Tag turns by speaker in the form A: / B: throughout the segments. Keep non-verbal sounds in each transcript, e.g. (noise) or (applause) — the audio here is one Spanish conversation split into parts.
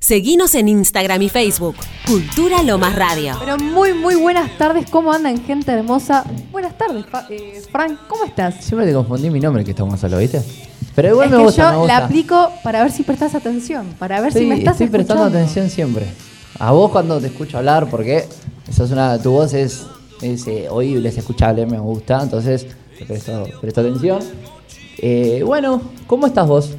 A: Seguinos en Instagram y Facebook. Cultura Lomas Radio.
B: Pero muy, muy buenas tardes. ¿Cómo andan, gente hermosa? Buenas tardes, Fa- eh, Frank. ¿Cómo estás?
C: Siempre te confundí mi nombre que estamos solo, ¿viste? Pero igual
B: es
C: me
B: que
C: gusta,
B: yo
C: me
B: la
C: gusta.
B: aplico para ver si prestas atención, para ver si me estás
C: estoy prestando
B: escuchando.
C: atención siempre. A vos cuando te escucho hablar, porque sos una, tu voz es, es eh, oíble, es escuchable, me gusta, entonces te presto, presto atención. Eh, bueno, ¿cómo estás vos?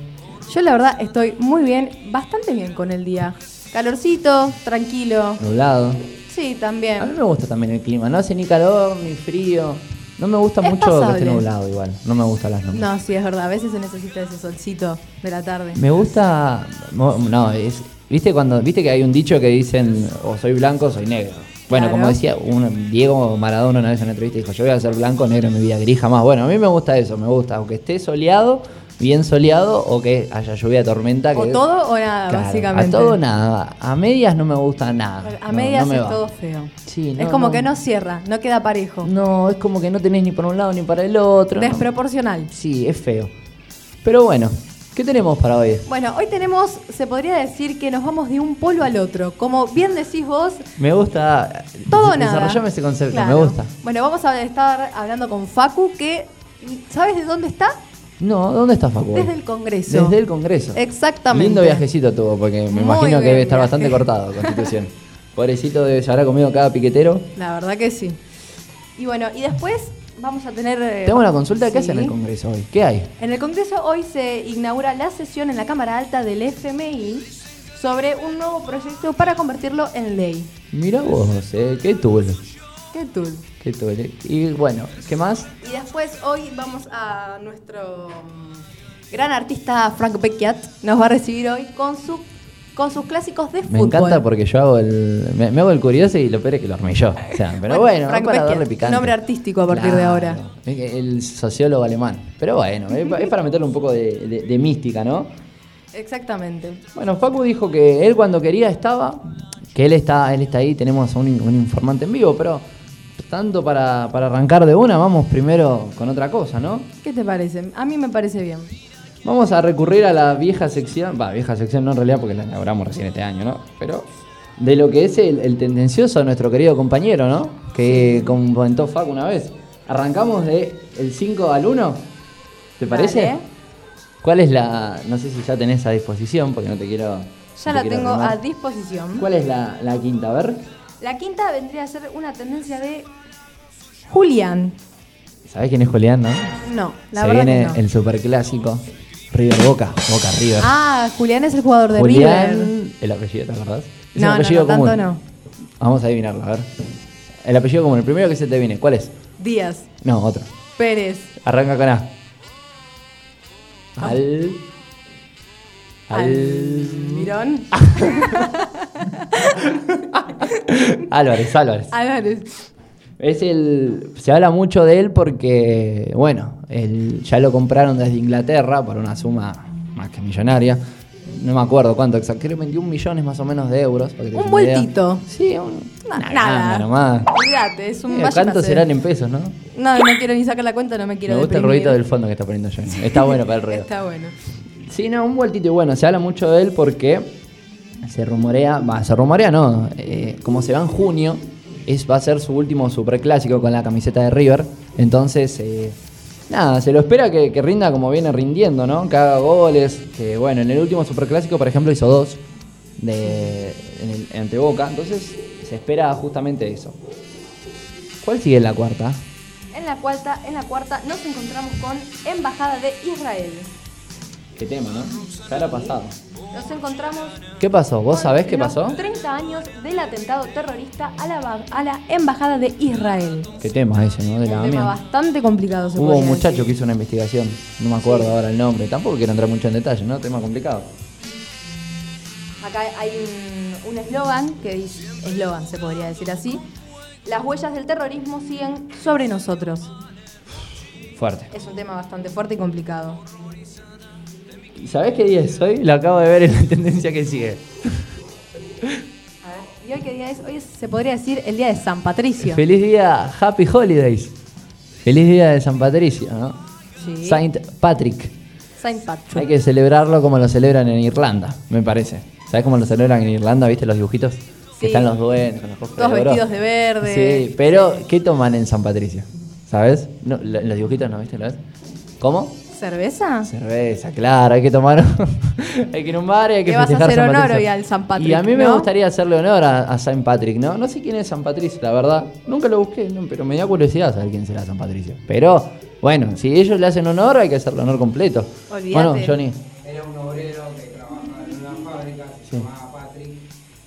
B: Yo la verdad estoy muy bien, bastante bien con el día. Calorcito, tranquilo.
C: Nublado.
B: Sí,
C: A mí
B: también.
C: me gusta también el clima, no hace ni calor ni frío. No me gusta
B: Es
C: mucho que esté nublado igual, no me gustan las nubes.
B: No, sí, es verdad. A veces se necesita ese solcito de la tarde.
C: Me gusta. No, es. ¿Viste cuando viste que hay un dicho que dicen o soy blanco o soy negro? Bueno,
B: Claro.
C: como decía un, Diego Maradona una vez en una entrevista dijo, yo voy a ser blanco o negro en mi vida, gris jamás. Bueno, a mí me gusta eso, me gusta, aunque esté soleado, bien soleado o que haya lluvia, tormenta.
B: O
C: que-
B: todo o nada,
C: Claro,
B: básicamente.
C: A todo nada. A medias no me gusta nada.
B: A
C: No,
B: medias
C: no me
B: es
C: va.
B: todo feo.
C: Sí,
B: es
C: no,
B: como
C: no.
B: que no cierra, no queda parejo.
C: No, es como que no tenés ni por un lado ni para el otro.
B: Desproporcional.
C: Sí, es feo. Pero bueno, ¿qué tenemos para hoy?
B: Bueno, hoy tenemos, se podría decir que nos vamos de un polo al otro. Como bien decís vos,
C: Me gusta.
B: todo o nada.
C: Desarrollame ese concepto,
B: Claro.
C: me gusta.
B: Bueno, vamos a estar hablando con Facu, que ¿sabes de dónde está?
C: No, ¿dónde está Facu?
B: Desde el Congreso.
C: Desde el Congreso.
B: Exactamente.
C: Lindo viajecito tuvo, porque me
B: Muy
C: imagino que debe estar
B: viaje.
C: bastante cortado Constitución. Pobrecito, debe, se habrá comido cada piquetero.
B: La verdad que sí. Y bueno, y después vamos a tener... eh,
C: Tengo una consulta, ¿qué
B: sí.
C: hacen en el Congreso hoy? ¿Qué hay?
B: En el Congreso hoy se inaugura la sesión en la Cámara Alta del FMI sobre un nuevo proyecto para convertirlo en ley.
C: Mira vos, eh, qué tool.
B: ¿Qué tool?
C: Qué tool. eh. Y bueno, ¿qué más?
B: Y después hoy vamos a nuestro mm, gran artista Frank Becchiat. Nos va a recibir hoy con su con sus clásicos de
C: Me
B: fútbol.
C: encanta porque yo hago el. Me, me hago el curioso y lo peor es que lo armé yo. O sea, (laughs) pero
B: Bueno,
C: bueno, para darle picante.
B: nombre artístico a partir de ahora.
C: El sociólogo alemán. Pero bueno, es, pa- es para meterle un poco de, de- de mística, ¿no?
B: Exactamente.
C: Bueno, Facu dijo que él cuando quería estaba, que él está, él está ahí, tenemos a un, un informante en vivo, pero tanto para, para arrancar de una, vamos primero con otra cosa, ¿no?
B: ¿Qué te parece? A mí me parece bien.
C: Vamos a recurrir a la vieja sección, va, vieja sección no en realidad porque la inauguramos recién este año, ¿no? Pero de lo que es el, el tendencioso nuestro querido compañero, ¿no? Que comentó Facu una vez. Arrancamos de el 5 al 1, ¿te parece?
B: Dale.
C: ¿Cuál es la, no sé si ya tenés a disposición, porque no te quiero... no
B: Ya
C: te
B: la
C: quiero
B: tengo a disposición.
C: ¿Cuál es la, la quinta? A ver.
B: La quinta vendría a ser una tendencia de Julián.
C: ¿Sabés quién es Julián, no?
B: No, la
C: Se
B: verdad
C: viene
B: que no.
C: el superclásico River Boca, Boca River.
B: Ah, Julián es el jugador de
C: Julián,
B: River.
C: el apellido, ¿te acordás? Es
B: No,
C: un
B: no,
C: apellido
B: no, tanto
C: común.
B: no.
C: Vamos a adivinarlo, a ver. El apellido común, el primero que se te viene, ¿cuál es?
B: Díaz,
C: No, otro.
B: Pérez,
C: Arranca con A. Al. Al.
B: Almirón, (laughs)
C: Álvarez, Álvarez.
B: Álvarez.
C: Es el. Se habla mucho de él porque, bueno, el, ya lo compraron desde Inglaterra por una suma más que millonaria. No me acuerdo cuánto exacto, creo 21 millones más o menos de euros. para que
B: Un vueltito.
C: Sí, un, una
B: nada.
C: nomás.
B: Olvídate, es un
C: Eh,
B: vayan a
C: ¿Cuántos serán en pesos, no?
B: No, no quiero ni sacar la cuenta, no me quiero
C: Me gusta el ruidito del fondo que está poniendo yo. Está bueno para el ruido.
B: Está bueno.
C: Sí, no, un vueltito y bueno, se habla mucho de él porque se rumorea, va, se rumorea no, eh, como se va en junio, es, va a ser su último superclásico con la camiseta de River, entonces, eh, nada, se lo espera que, que rinda como viene rindiendo, ¿no? Que haga goles, que bueno, en el último superclásico, por ejemplo, hizo dos de, en el, ante Boca, entonces se espera justamente eso. ¿Cuál sigue en la cuarta?
B: En la cuarta, en la cuarta nos encontramos con Embajada de Israel.
C: ¿Qué tema, no? Ya era pasado.
B: Nos encontramos
C: ¿Qué pasó? ¿Vos sabés qué pasó?
B: 30 años del atentado terrorista a la, ba- a la Embajada de Israel.
C: ¿Qué tema ese, no? De la
B: Un tema bastante complicado, se
C: Hubo un muchacho
B: decir.
C: que hizo una investigación, no me acuerdo ahora el nombre, tampoco quiero entrar mucho en detalle, ¿no? Tema complicado.
B: Acá hay un un eslogan que dice, eslogan se podría decir así, las huellas del terrorismo siguen sobre nosotros.
C: Fuerte.
B: Es un tema bastante fuerte y complicado.
C: ¿Y sabés qué día es hoy? Lo acabo de ver en la tendencia que sigue.
B: A ver, ¿y hoy qué día es? Hoy se podría decir el día de San Patricio.
C: Feliz día, Happy Holidays. Feliz día de San Patricio, ¿no?
B: Sí.
C: Saint Patrick.
B: Saint Patrick.
C: Hay que celebrarlo como lo celebran en Irlanda, me parece. ¿Sabes cómo lo celebran en Irlanda? ¿Viste los dibujitos?
B: Sí.
C: Que están los duendes con los ojos
B: Todos
C: de
B: vestidos de verde.
C: Sí, pero ¿qué toman en San Patricio? ¿Sabes? No, lo- los dibujitos no, ¿viste? ¿Lo ves? ¿Cómo?
B: ¿Cerveza?
C: Cerveza, claro, hay que tomar. (laughs) hay que ir a un bar y hay que
B: Le vas a
C: festejar
B: hacer
C: San
B: honor hoy al San Patrick,
C: Y a mí me gustaría hacerle honor a, a San Patrick, ¿no? No sé quién es San Patricio, la verdad. Nunca lo busqué, no, pero me da curiosidad saber quién será San Patricio. Pero, bueno, si ellos le hacen honor, hay que hacerle honor completo.
B: Olvídate.
C: Bueno, Johnny.
D: Era un obrero que trabajaba en una fábrica, se
C: Sí.
D: llamaba Patrick,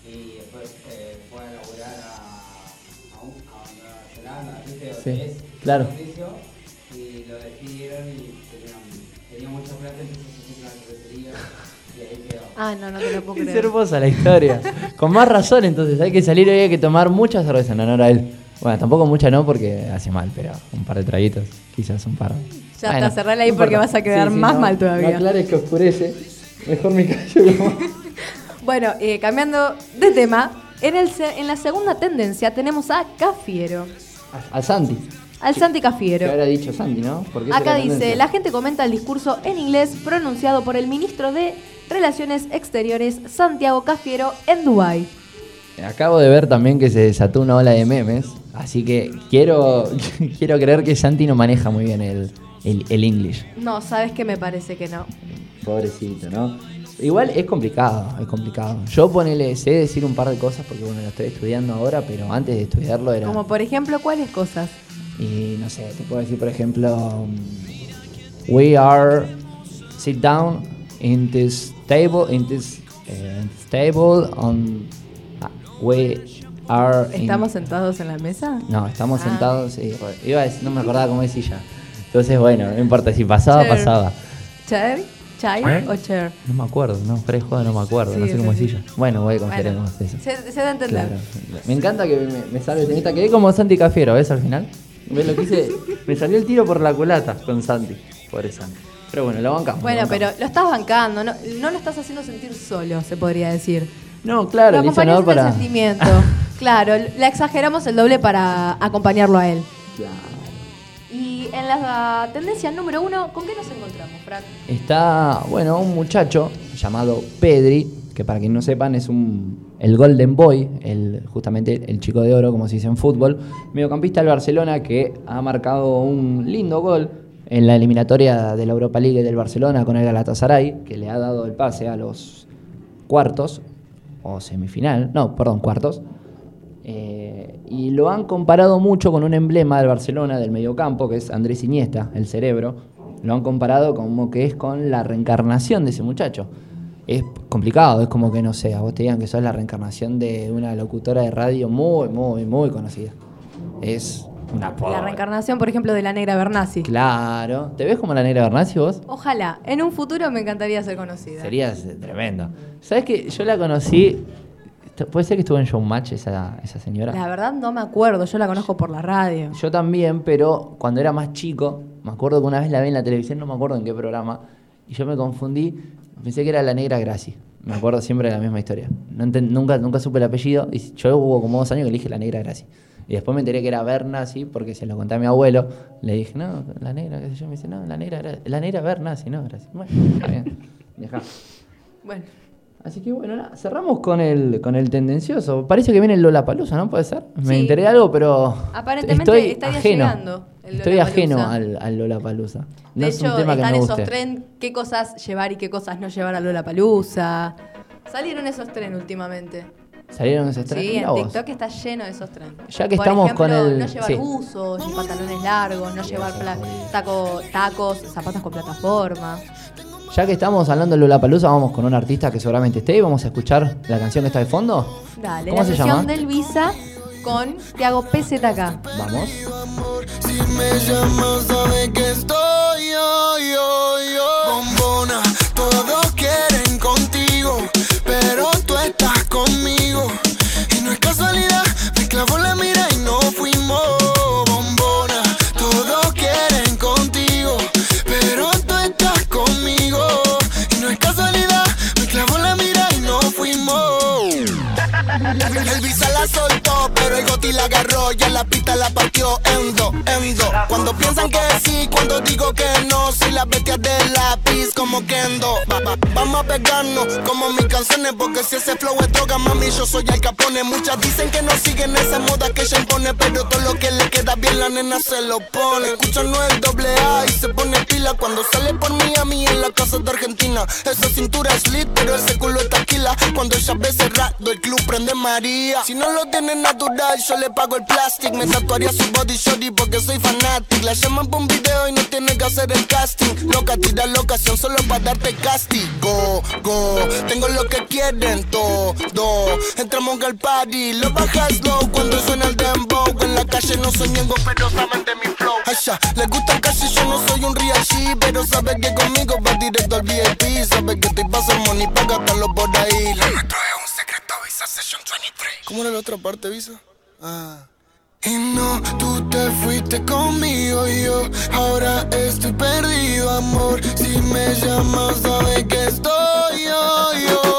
D: y después eh, fue a laburar a, a, un- a Nueva Zelanda, ¿viste?
C: Sí,
D: Donde es
C: claro.
B: Ah, no, no te lo puedo (laughs)
C: Es
B: creer.
C: hermosa la historia. Con más razón, entonces, hay que salir hoy, hay que tomar mucha cerveza en honor a él. Bueno, tampoco mucha no, porque hace mal, pero un par de traguitos, quizás un par.
B: Ya está, cerrala ahí
C: no
B: porque vas a quedar más mal todavía.
C: No aclares que oscurece. Mejor me callo. (laughs)
B: Bueno, eh, cambiando de tema, en, el en la segunda tendencia tenemos a Cafiero.
C: Al Santi.
B: Al Santi
C: Que
B: Cafiero.
C: habrá dicho Santi, ¿no?
B: Acá
C: es
B: dice, la gente comenta el discurso en inglés pronunciado por el ministro de Relaciones Exteriores, Santiago Cafiero, en Dubái.
C: Acabo de ver también que se desató una ola de memes, así que quiero, (laughs) quiero creer que Santi no maneja muy bien el, el, el English.
B: No, sabes que me parece que no.
C: Pobrecito, ¿no? Igual es complicado, es complicado. Yo ponele, sé decir un par de cosas porque bueno, lo estoy estudiando ahora, pero antes de estudiarlo era...
B: Como por ejemplo, ¿cuáles cosas?
C: Y no sé, te puedo decir por ejemplo, we are sit down in this table, in this, in this table, on, ah, we are... in-
B: ¿Estamos sentados en la mesa?
C: No, estamos
B: Ah.
C: sentados, sí, iba a decir, no me acordaba cómo decía ya. Entonces, bueno, no importa, si pasaba,
B: Chair.
C: pasaba.
B: ¿Chair? ¿Chair
C: ¿Eh?
B: o chair?
C: No me acuerdo, no, fuera de joda no me acuerdo,
B: Sí,
C: no sé cómo
B: sí.
C: decía ya. Bueno, voy a confiar en
B: Bueno,
C: eso.
B: se, se da a entender.
C: Claro. Me encanta que me, me sale tenista. Quedé como Santi Cafiero, ¿ves al final? ¿Ves lo que hice? Me salió el tiro por la culata con Santi. Pobre Santi. Pero bueno, lo bancamos.
B: Bueno,
C: lo
B: pero lo estás bancando, no, no lo estás haciendo sentir solo, se podría decir.
C: No, claro,
B: lo el
C: para.
B: sentimiento. (laughs) claro, la exageramos el doble para acompañarlo a él.
C: Claro.
B: Y en la tendencia número uno, ¿con qué nos encontramos, Frank?
C: Está, bueno, un muchacho llamado Pedri, que para quien no sepan es un el Golden Boy, el, justamente el chico de oro, como se dice en fútbol, mediocampista del Barcelona que ha marcado un lindo gol en la eliminatoria de la Europa League del Barcelona con el Galatasaray, que le ha dado el pase a los cuartos o semifinal, no, perdón, cuartos. Eh, y lo han comparado mucho con un emblema del Barcelona del mediocampo, que es Andrés Iniesta, el cerebro. Lo han comparado como que es con la reencarnación de ese muchacho. Es complicado, es como que no sé, a vos te digan que sos la reencarnación de una locutora de radio muy, muy, muy conocida. Es una
B: La reencarnación, por ejemplo, de la negra Bernasi.
C: Claro. ¿Te ves como la negra Bernasi vos?
B: Ojalá, en un futuro me encantaría ser conocida.
C: Serías tremendo. ¿Sabes que Yo la conocí. ¿Puede ser que estuvo en Showmatch esa, esa señora?
B: La verdad no me acuerdo, yo la conozco por la radio.
C: Yo también, pero cuando era más chico, me acuerdo que una vez la vi en la televisión, no me acuerdo en qué programa, y yo me confundí, pensé que era la negra Graci. Me acuerdo siempre de la misma historia. No nunca, nunca supe el apellido, y yo hubo como dos años que le dije la negra Graci. Y después me enteré que era Berna, sí, porque se lo conté a mi abuelo. Le dije, no, la negra, qué sé yo. Me dice, no, la negra, Gra- la negra Berna, sí, no. Bueno, está bien. Dejá.
B: Bueno,
C: Así que bueno, nada, cerramos con el, con el tendencioso. Parece que viene el Lollapalooza, ¿no? ¿Puede ser? Me
B: Sí.
C: enteré de algo, pero
B: Aparentemente
C: estoy
B: estaría
C: ajeno.
B: llegando el
C: Estoy
B: Lollapalooza.
C: ajeno al, al Lollapalooza. No
B: de
C: es un
B: hecho,
C: que
B: están esos tren, qué cosas llevar y qué cosas no llevar a Lola Palusa. Salieron esos tren últimamente.
C: ¿Salieron esos tres?
B: Sí, en
C: vos.
B: TikTok está lleno de esos tren.
C: Ya que
B: Por
C: estamos
B: ejemplo,
C: con el-
B: No llevar
C: sí.
B: buzos, ni pantalones largos, no llevar pla- taco- tacos, zapatos con plataforma.
C: Ya que estamos hablando de Lollapalooza, vamos con un artista que seguramente esté y vamos a escuchar la canción que está de fondo.
B: Dale,
C: ¿Cómo
B: la
C: se llama?
B: del Visa con Tiago PZK.
C: Vamos.
E: Si me llamas, sabes que estoy yo, yo, yo. Bombona, porque si ese flow es droga, mami, yo soy el capone. Muchas dicen que no siguen esa moda que ella impone, pero todo lo que le queda bien la nena se lo pone. Escucha no el doble A y se pone pila cuando sale por mí en la casa de Argentina. Esa cintura es lit, pero ese culo es taquila. Cuando ella ve cerrado, el club prende María. Si no lo tiene natural, yo le pago el plastic. Me tatuaría su body shorty porque soy fanatic. La llaman por un video y no tiene que hacer el casting. Loca, tira la ocasión solo para darte castigo. Go, tengo lo que quieren todo. Entramos al party, lo bajas low cuando suena el dembow. En la calle no soy ñengo, pero saben de mi flow. Ay, ya, les gusta casi yo no soy un real G, pero sabe que conmigo va directo al VIP. Sabe que estoy pasando money para gastarlo por ahí. Nuestro es un secreto, Visa Session 23. ¿Cómo era la otra parte, Visa? Ah. Y no, tú te fuiste conmigo y yo ahora estoy perdido, amor. Si me llamas, sabes que estoy yo, yo.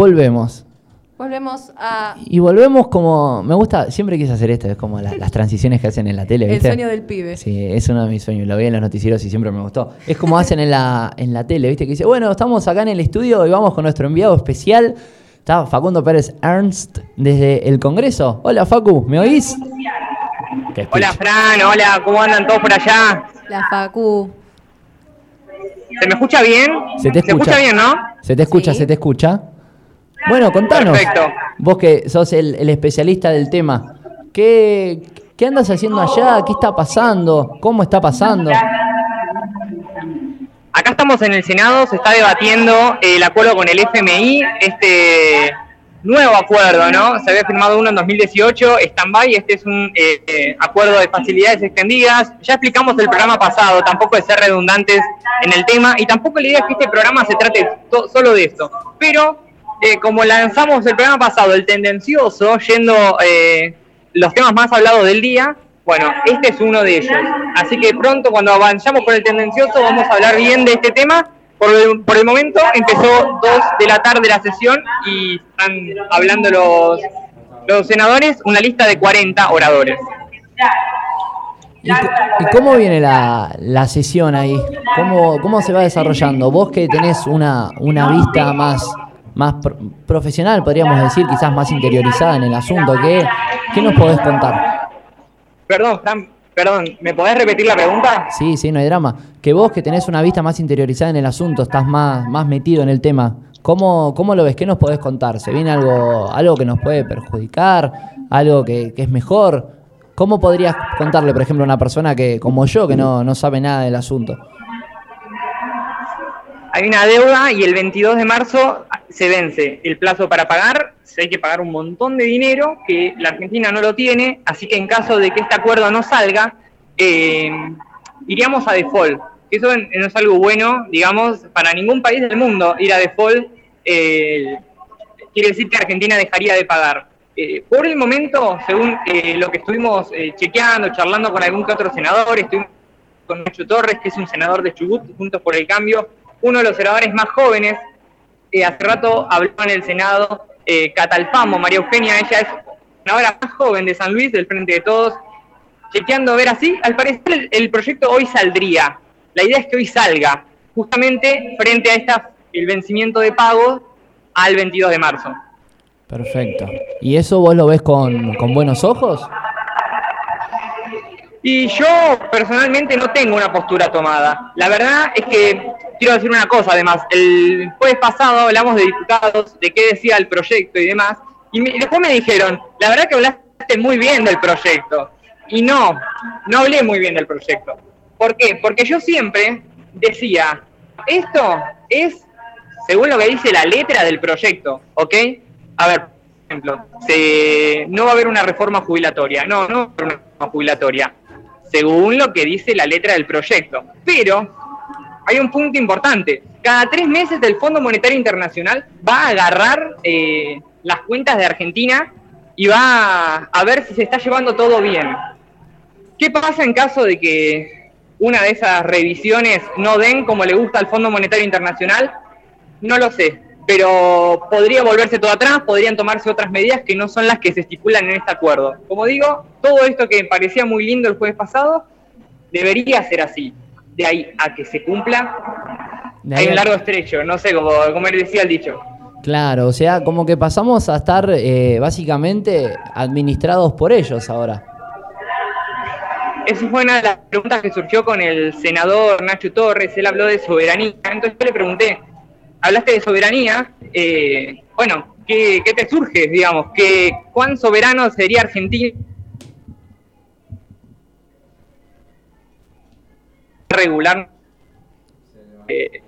C: Volvemos.
B: Volvemos a
C: Y volvemos como. Me gusta, siempre quise hacer esto, es como la- las transiciones que hacen en la tele,
B: el
C: ¿viste?
B: sueño del pibe.
C: Sí, es uno de mis sueños. Lo vi en los noticieros y siempre me gustó. Es como hacen en la, en la tele, ¿viste? Que dice, bueno, estamos acá en el estudio y vamos con nuestro enviado especial. Está Facundo Pérez Ernst desde el Congreso. Hola, Facu, ¿me oís? Qué speech.
F: Hola Fran, hola, ¿cómo andan todos por allá?
B: La Facu.
F: ¿Se me escucha bien?
C: Se te escucha.
F: bien, ¿no?
C: ¿Se te escucha?
B: Sí.
C: ¿Se te escucha? Bueno, contanos.
F: Perfecto.
C: Vos que sos el, el especialista del tema. ¿Qué, ¿Qué andas haciendo allá? ¿Qué está pasando? ¿Cómo está pasando?
F: Acá estamos en el Senado, se está debatiendo el acuerdo con el FMI, este nuevo acuerdo, ¿no? Se había firmado uno en 2018, stand-by, este es un eh, eh, acuerdo de facilidades extendidas. Ya explicamos el programa pasado, tampoco de ser redundantes en el tema, y tampoco la idea es que este programa se trate solo de esto. Pero, eh, como lanzamos el programa pasado, el tendencioso, yendo eh, los temas más hablados del día, bueno, este es uno de ellos. Así que pronto, cuando avancemos por el tendencioso, vamos a hablar bien de este tema. Por el, momento empezó dos de la tarde la sesión y están hablando los, los senadores, una lista de 40 oradores.
C: ¿Y, c- y cómo viene la, la sesión ahí? ¿Cómo, ¿Cómo se va desarrollando? Vos que tenés una, una vista más, más pro- profesional, podríamos decir, quizás más interiorizada en el asunto, ¿qué, qué nos podés contar?
F: Perdón, Fran, perdón, ¿me podés repetir la pregunta?
C: Sí, sí, no hay drama. Que vos que tenés una vista más interiorizada en el asunto, estás más, más metido en el tema, ¿cómo, cómo lo ves? ¿Qué nos podés contar? ¿Se viene algo, algo que nos puede perjudicar? ¿Algo que, que es mejor? ¿Cómo podrías contarle, por ejemplo, a una persona que, como yo, que no, no sabe nada del asunto?
F: Hay una deuda y el 22 de marzo se vence el plazo para pagar. Hay que pagar un montón de dinero que la Argentina no lo tiene, así que en caso de que este acuerdo no salga, eh, iríamos a default. Eso no es algo bueno, digamos, para ningún país del mundo ir a default. eh, quiere decir que Argentina dejaría de pagar. Eh, por el momento, según eh, lo que estuvimos eh, chequeando, charlando con algún que otro senador, estuvimos con Nacho Torres, que es un senador de Chubut, Juntos por el Cambio, uno de los senadores más jóvenes. Hace rato habló en el Senado eh, Catalfamo, María Eugenia, ella es senadora más joven de San Luis, del Frente de Todos, chequeando a ver así. Al parecer el, el proyecto hoy saldría. La idea es que hoy salga, justamente frente a esta, el vencimiento de pagos al 22 de marzo.
C: Perfecto. ¿Y eso vos lo ves con, con buenos ojos?
F: Y yo personalmente no tengo una postura tomada. La verdad es que quiero decir una cosa, además, el jueves pasado hablamos de diputados, de qué decía el proyecto y demás, y, me- después me dijeron, la verdad que hablaste muy bien del proyecto. Y no, no hablé muy bien del proyecto. ¿Por qué? Porque yo siempre decía, esto es según lo que dice la letra del proyecto, ¿ok? A ver, por ejemplo, se- no va a haber una reforma jubilatoria, no, no va a haber una reforma jubilatoria, según lo que dice la letra del proyecto. Pero hay un punto importante, cada tres meses el Fondo Monetario Internacional va a agarrar eh, las cuentas de Argentina y va a, ver si se está llevando todo bien. ¿Qué pasa en caso de que una de esas revisiones no den como le gusta al Fondo Monetario Internacional? No lo sé, pero podría volverse todo atrás, podrían tomarse otras medidas que no son las que se estipulan en este acuerdo. Como digo, todo esto que parecía muy lindo el jueves pasado debería ser así. De ahí a que se cumpla, hay un largo estrecho, no sé, como, como él decía el dicho.
C: Claro, o sea, como que pasamos a estar eh, básicamente administrados por ellos ahora.
F: Esa fue una de las preguntas que surgió con el senador Nacho Torres. Él habló de soberanía. Entonces yo le pregunté, hablaste de soberanía. eh, bueno, ¿qué, qué te surge, digamos? ¿Qué, ¿Cuán soberano sería Argentina? Regular. Eh,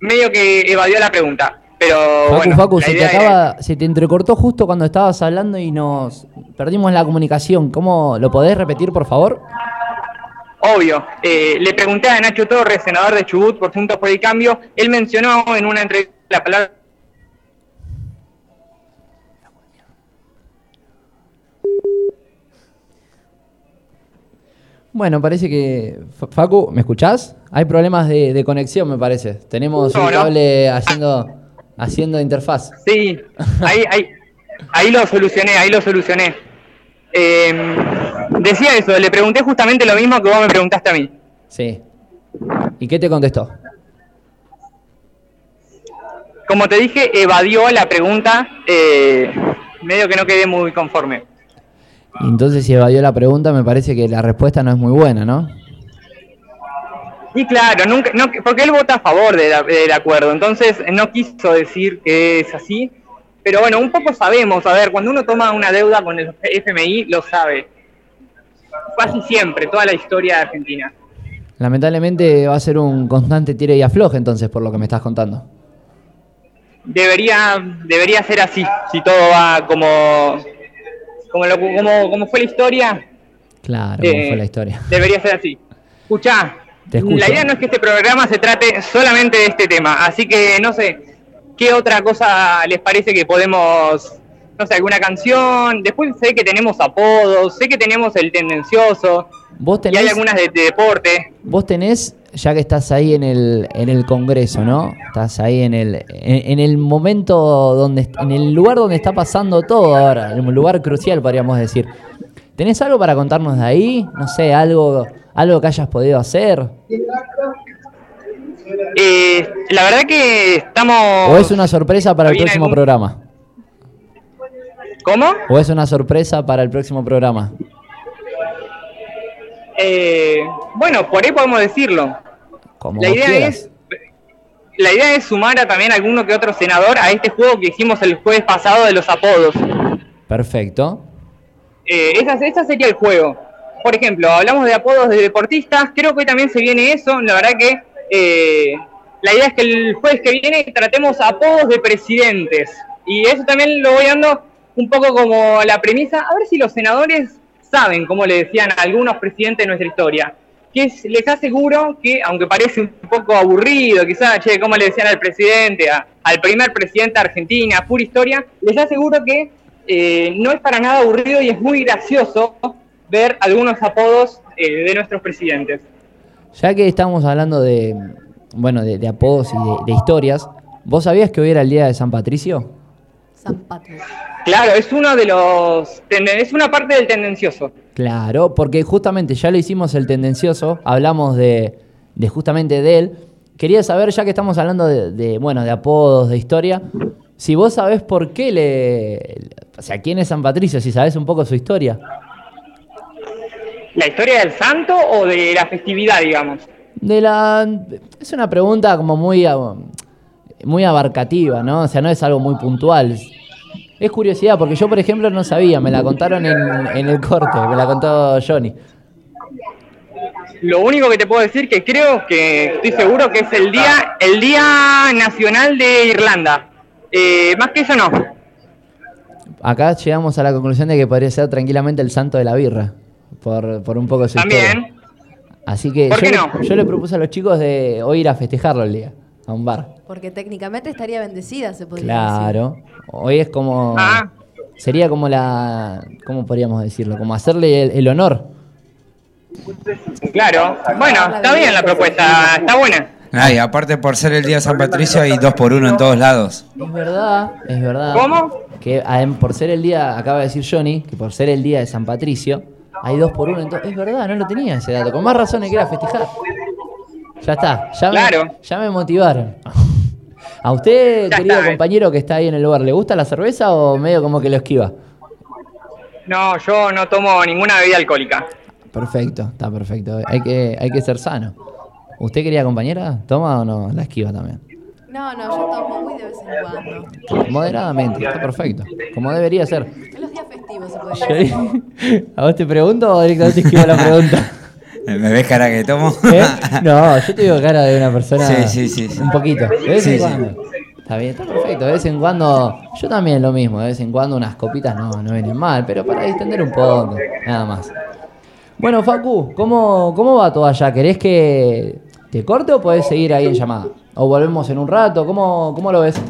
F: medio que evadió la pregunta. Pero
C: Facu,
F: bueno,
C: Facu, se te,
F: era-
C: acaba, se te entrecortó justo cuando estabas hablando y nos perdimos la comunicación. ¿Cómo lo podés repetir, por favor?
F: Obvio. Eh, le pregunté a Nacho Torres, senador de Chubut por Juntos por el Cambio. Él mencionó en una entrevista la palabra.
C: Bueno, parece que. Fa- Facu, ¿me escuchás? Hay problemas de, de conexión, me parece. Tenemos
F: No,
C: un
F: no.
C: cable haciendo, haciendo interfaz.
F: Sí, ahí, ahí, ahí lo solucioné, ahí lo solucioné. Eh, decía eso, le pregunté justamente lo mismo que vos me preguntaste a mí.
C: Sí. ¿Y qué te contestó?
F: Como te dije, evadió la pregunta, eh, medio que no quedé muy conforme.
C: Entonces, si evadió la pregunta, me parece que la respuesta no es muy buena, ¿no?
F: Y claro, nunca, no, porque él vota a favor de la- del acuerdo, entonces no quiso decir que es así. Pero bueno, un poco sabemos, a ver, cuando uno toma una deuda con el FMI, lo sabe. Casi siempre, toda la historia de Argentina.
C: Lamentablemente va a ser un constante tire y afloje, entonces, por lo que me estás contando.
F: Debería, debería ser así, si todo va como, como, lo- como, como fue la historia,
C: Claro, como
F: Eh,
C: fue la historia.
F: debería ser así. Escuchá, la idea no es que este programa se trate solamente de este tema, así que no sé, ¿qué otra cosa les parece que podemos, no sé, alguna canción? Después sé que tenemos apodos, sé que tenemos el tendencioso,
C: Vos
F: y hay
C: tenés,
F: algunas de, de deporte.
C: vos tenés, ya que estás ahí en el, en el Congreso, ¿no? Estás ahí en el, en, en el momento donde, en el lugar donde está pasando todo ahora, en un lugar crucial, podríamos decir. ¿Tenés algo para contarnos de ahí? No sé, algo, algo que hayas podido hacer.
F: Eh, la verdad que estamos...
C: ¿O es una sorpresa para el
F: ¿Había
C: próximo
F: algún-
C: programa?
F: ¿Cómo?
C: ¿O es una sorpresa para el próximo programa?
F: Eh, bueno, por ahí podemos decirlo.
C: Como
F: La idea
C: quieras.
F: es la idea es sumar a también alguno que otro senador a este juego que hicimos el jueves pasado de los apodos.
C: Perfecto.
F: Eh, esa, esa sería el juego. Por ejemplo, hablamos de apodos de deportistas, creo que hoy también se viene eso, la verdad que eh, la idea es que el jueves que viene tratemos apodos de presidentes. Y eso también lo voy dando un poco como la premisa, a ver si los senadores saben, como le decían a algunos presidentes de nuestra historia, que es- les aseguro que, aunque parece un poco aburrido, quizás, che, como le decían al presidente, al primer presidente de Argentina, pura historia, les aseguro que eh, no es para nada aburrido y es muy gracioso ver algunos apodos eh, de nuestros presidentes.
C: Ya que estamos hablando de, bueno, de, de apodos y de, de historias, ¿vos sabías que hoy era el día de San Patricio?
B: San Patrick.
F: Claro, es uno de los, es una parte del tendencioso.
C: Claro, porque justamente ya lo hicimos el tendencioso, hablamos de, de justamente de él. Quería saber, ya que estamos hablando de, de, bueno, de apodos, de historia, si vos sabés por qué le... O sea, ¿quién es San Patricio? Si sabés un poco su historia.
F: ¿La historia del santo o de la festividad, digamos?
C: De la... Es una pregunta como muy, ah, muy abarcativa, ¿no? O sea, no es algo muy puntual. Es curiosidad, porque yo, por ejemplo, no sabía, me la contaron en, en el corte, me la contó Johnny.
F: Lo único que te puedo decir que creo que estoy seguro que es el día, el día nacional de Irlanda. Eh, más que eso no.
C: Acá llegamos a la conclusión de que podría ser tranquilamente el santo de la birra, por, por un poco de su historia.
F: También.
C: Así que
F: ¿Por
C: yo,
F: qué
C: le,
F: no?
C: yo le propuse a los chicos de hoy ir a festejarlo el día, a un bar.
B: Porque técnicamente estaría bendecida, se podría
C: Claro. Hoy es como...
F: Ah.
C: Sería como la... ¿Cómo podríamos decirlo? Como hacerle el, el honor.
F: Claro. Bueno, está bien la propuesta, está buena.
G: Ay, aparte por ser el día de San Patricio hay dos por uno en todos lados.
C: Es verdad, es verdad.
F: ¿Cómo?
C: Que por ser el día, acaba de decir Johnny, que por ser el día de San Patricio, hay dos por uno. Entonces, es verdad, no lo tenía ese dato. Con más razones que era festejar. Ya está, ya,
F: Claro.
C: me, ya me motivaron. (laughs) ¿A usted,
F: Ya
C: querido
F: está, eh.
C: compañero que está ahí en el lugar, le gusta la cerveza o medio como que lo esquiva?
F: No, yo no tomo ninguna bebida alcohólica.
C: Perfecto, está perfecto. Hay que, hay que ser sano. ¿Usted, querida compañera, toma o no la esquiva también?
B: No, no, yo tomo muy de vez en cuando.
C: Moderadamente, está perfecto. Como debería ser.
B: En los días festivos se decir.
C: Yo- (laughs) ¿A vos te pregunto o directamente esquivo la pregunta? (laughs)
G: ¿Me ves cara que tomo? (laughs)
C: ¿Eh? No, yo te digo cara de una persona.
G: Sí, sí, sí, sí.
C: Un poquito. De vez
G: Sí,
C: en
G: sí.
C: cuando. Está bien, está perfecto. De vez en cuando. Yo también lo mismo. De vez en cuando unas copitas no, no vienen mal, pero para distender un poco. Nada más. Bueno, Facu, ¿cómo, ¿cómo va todo allá? ¿Querés que te corte o podés seguir ahí en llamada? ¿O volvemos en un rato? ¿Cómo, cómo lo ves?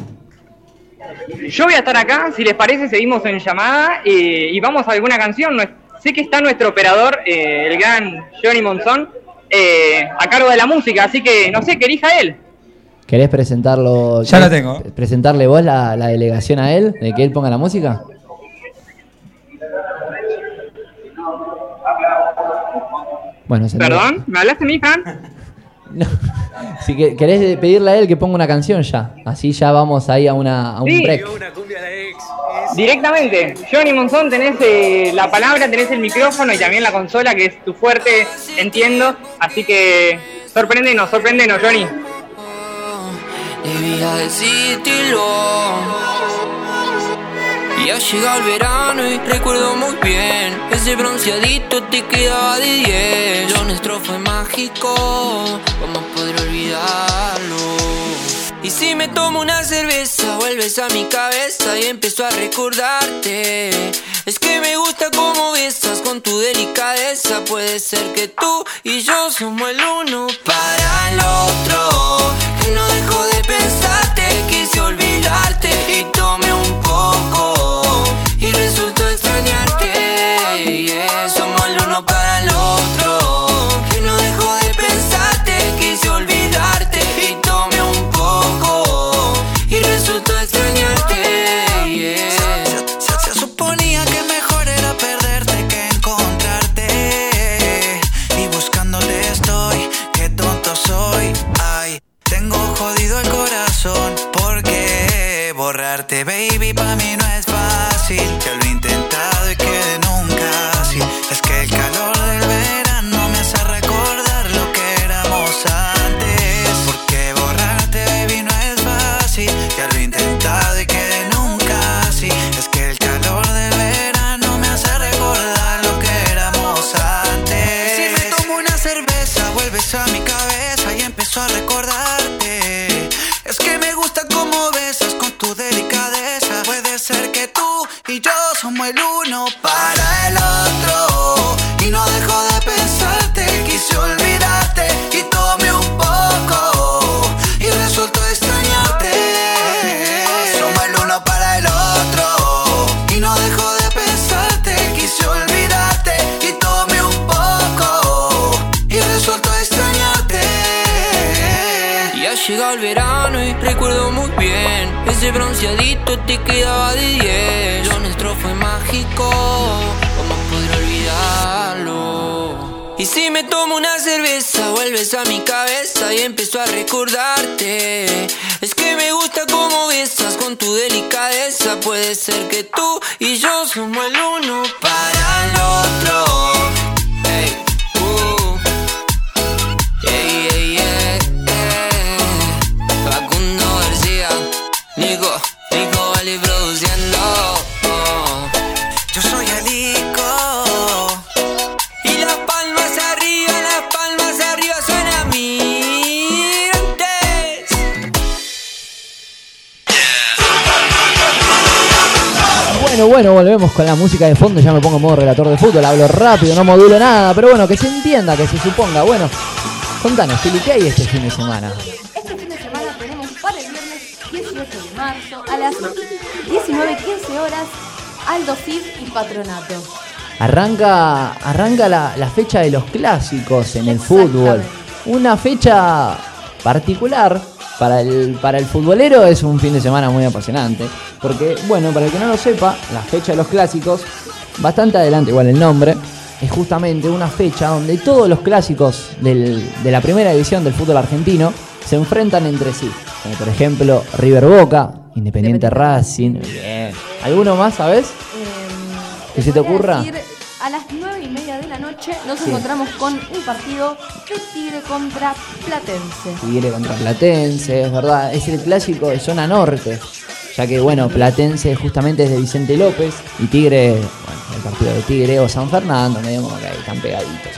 F: Yo voy a estar acá, si les parece, seguimos en llamada eh, y vamos a alguna canción. Sé que está nuestro operador, eh, el gran Johnny Monzón, eh, a cargo de la música, así que no sé, que elija él.
C: ¿Querés presentarlo?
G: Ya lo
C: querés
G: tengo.
C: ¿Presentarle vos la, la delegación a él? ¿De que él ponga la música? Bueno, se
F: ¿Perdón? ¿Me hablaste a mí, Fran?
C: No. (laughs) Si que- querés pedirle a él que ponga una canción ya, así ya vamos ahí a, una, a un
F: Sí.
C: break.
F: Directamente. Johnny Monzón, tenés eh, la palabra, tenés el micrófono y también la consola, que es tu fuerte, entiendo. Así que sorpréndenos, sorpréndenos, Johnny.
H: Debía decírtelo. Ya llega el verano y recuerdo muy bien Ese bronceadito te quedaba de 10 Lo nuestro fue mágico ¿Cómo poder olvidarlo? Y si me tomo una cerveza Vuelves a mi cabeza y empiezo a recordarte. Es que me gusta cómo besas con tu delicadeza Puede ser que tú y yo somos el uno para el otro. Que no dejo de pensarte Quise olvidarte y tomé un
I: baby, para mí
H: Te quedaba de 10 Lo nuestro fue mágico ¿Cómo podré olvidarlo? Y si me tomo una cerveza Vuelves a mi cabeza y empiezo a recordarte. Es que me gusta cómo besas con tu delicadeza. Puede ser que tú y yo somos el uno para el otro
C: Bueno, volvemos con la música de fondo. Ya me pongo en modo relator de fútbol. Hablo rápido, no modulo nada. Pero bueno, que se entienda, que se suponga. Bueno, contanos, Fili, ¿qué hay este fin de semana?
B: Este fin de semana tenemos para el viernes 18 de marzo a las 19.15 horas Aldo Cid y Patronato.
C: Arranca, arranca la, la fecha de los clásicos en el fútbol. Una fecha particular para el, para el futbolero es un fin de semana muy apasionante. Porque, bueno, para el que no lo sepa, la fecha de los clásicos, bastante adelante igual el nombre, es justamente una fecha donde todos los clásicos del- de la primera división del fútbol argentino se enfrentan entre sí. Como por ejemplo River Boca, Independiente Racing. Bien. ¿Alguno más, sabes? ¿Que se te ocurra?
B: decir, noche nos
C: Sí.
B: encontramos con un partido de Tigre contra Platense.
C: Tigre contra Platense, es verdad, es el clásico de zona norte, ya que bueno, Platense justamente es de Vicente López y Tigre, bueno, el partido de Tigre o San Fernando, medio como que ahí están pegaditos.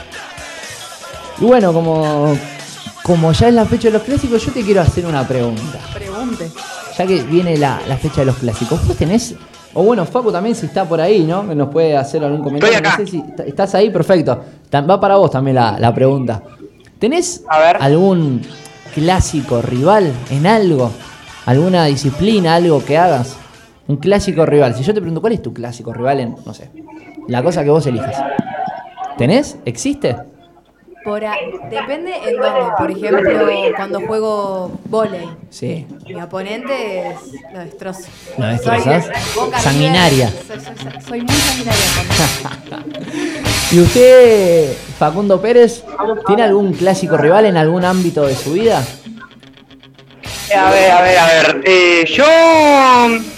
C: Y bueno, como, como ya es la fecha de los clásicos, yo te quiero hacer una pregunta.
B: Pregunte.
C: Ya que viene la, la fecha de los clásicos, ¿vos tenés, o bueno, Facu también si está por ahí, ¿no? Nos puede hacer algún comentario.
F: Estoy acá.
C: No sé si estás ahí, perfecto. Va para vos también la, la pregunta. ¿Tenés algún clásico rival en algo? ¿Alguna disciplina, algo que hagas? Un clásico rival. Si yo te pregunto, ¿cuál es tu clásico rival en, no sé, la cosa que vos elijas? ¿Tenés? ¿Existe?
B: Por a- depende en dónde. Por ejemplo, cuando juego volei.
C: Sí.
B: Mi oponente es, lo destrozo.
C: ¿Lo
B: Boca
C: Sanguinaria.
B: Soy, soy- soy muy sanguinaria. (laughs)
C: ¿Y usted, Facundo Pérez, tiene algún clásico rival en algún ámbito de su vida?
F: Eh, A ver, a ver, a ver. Eh, yo.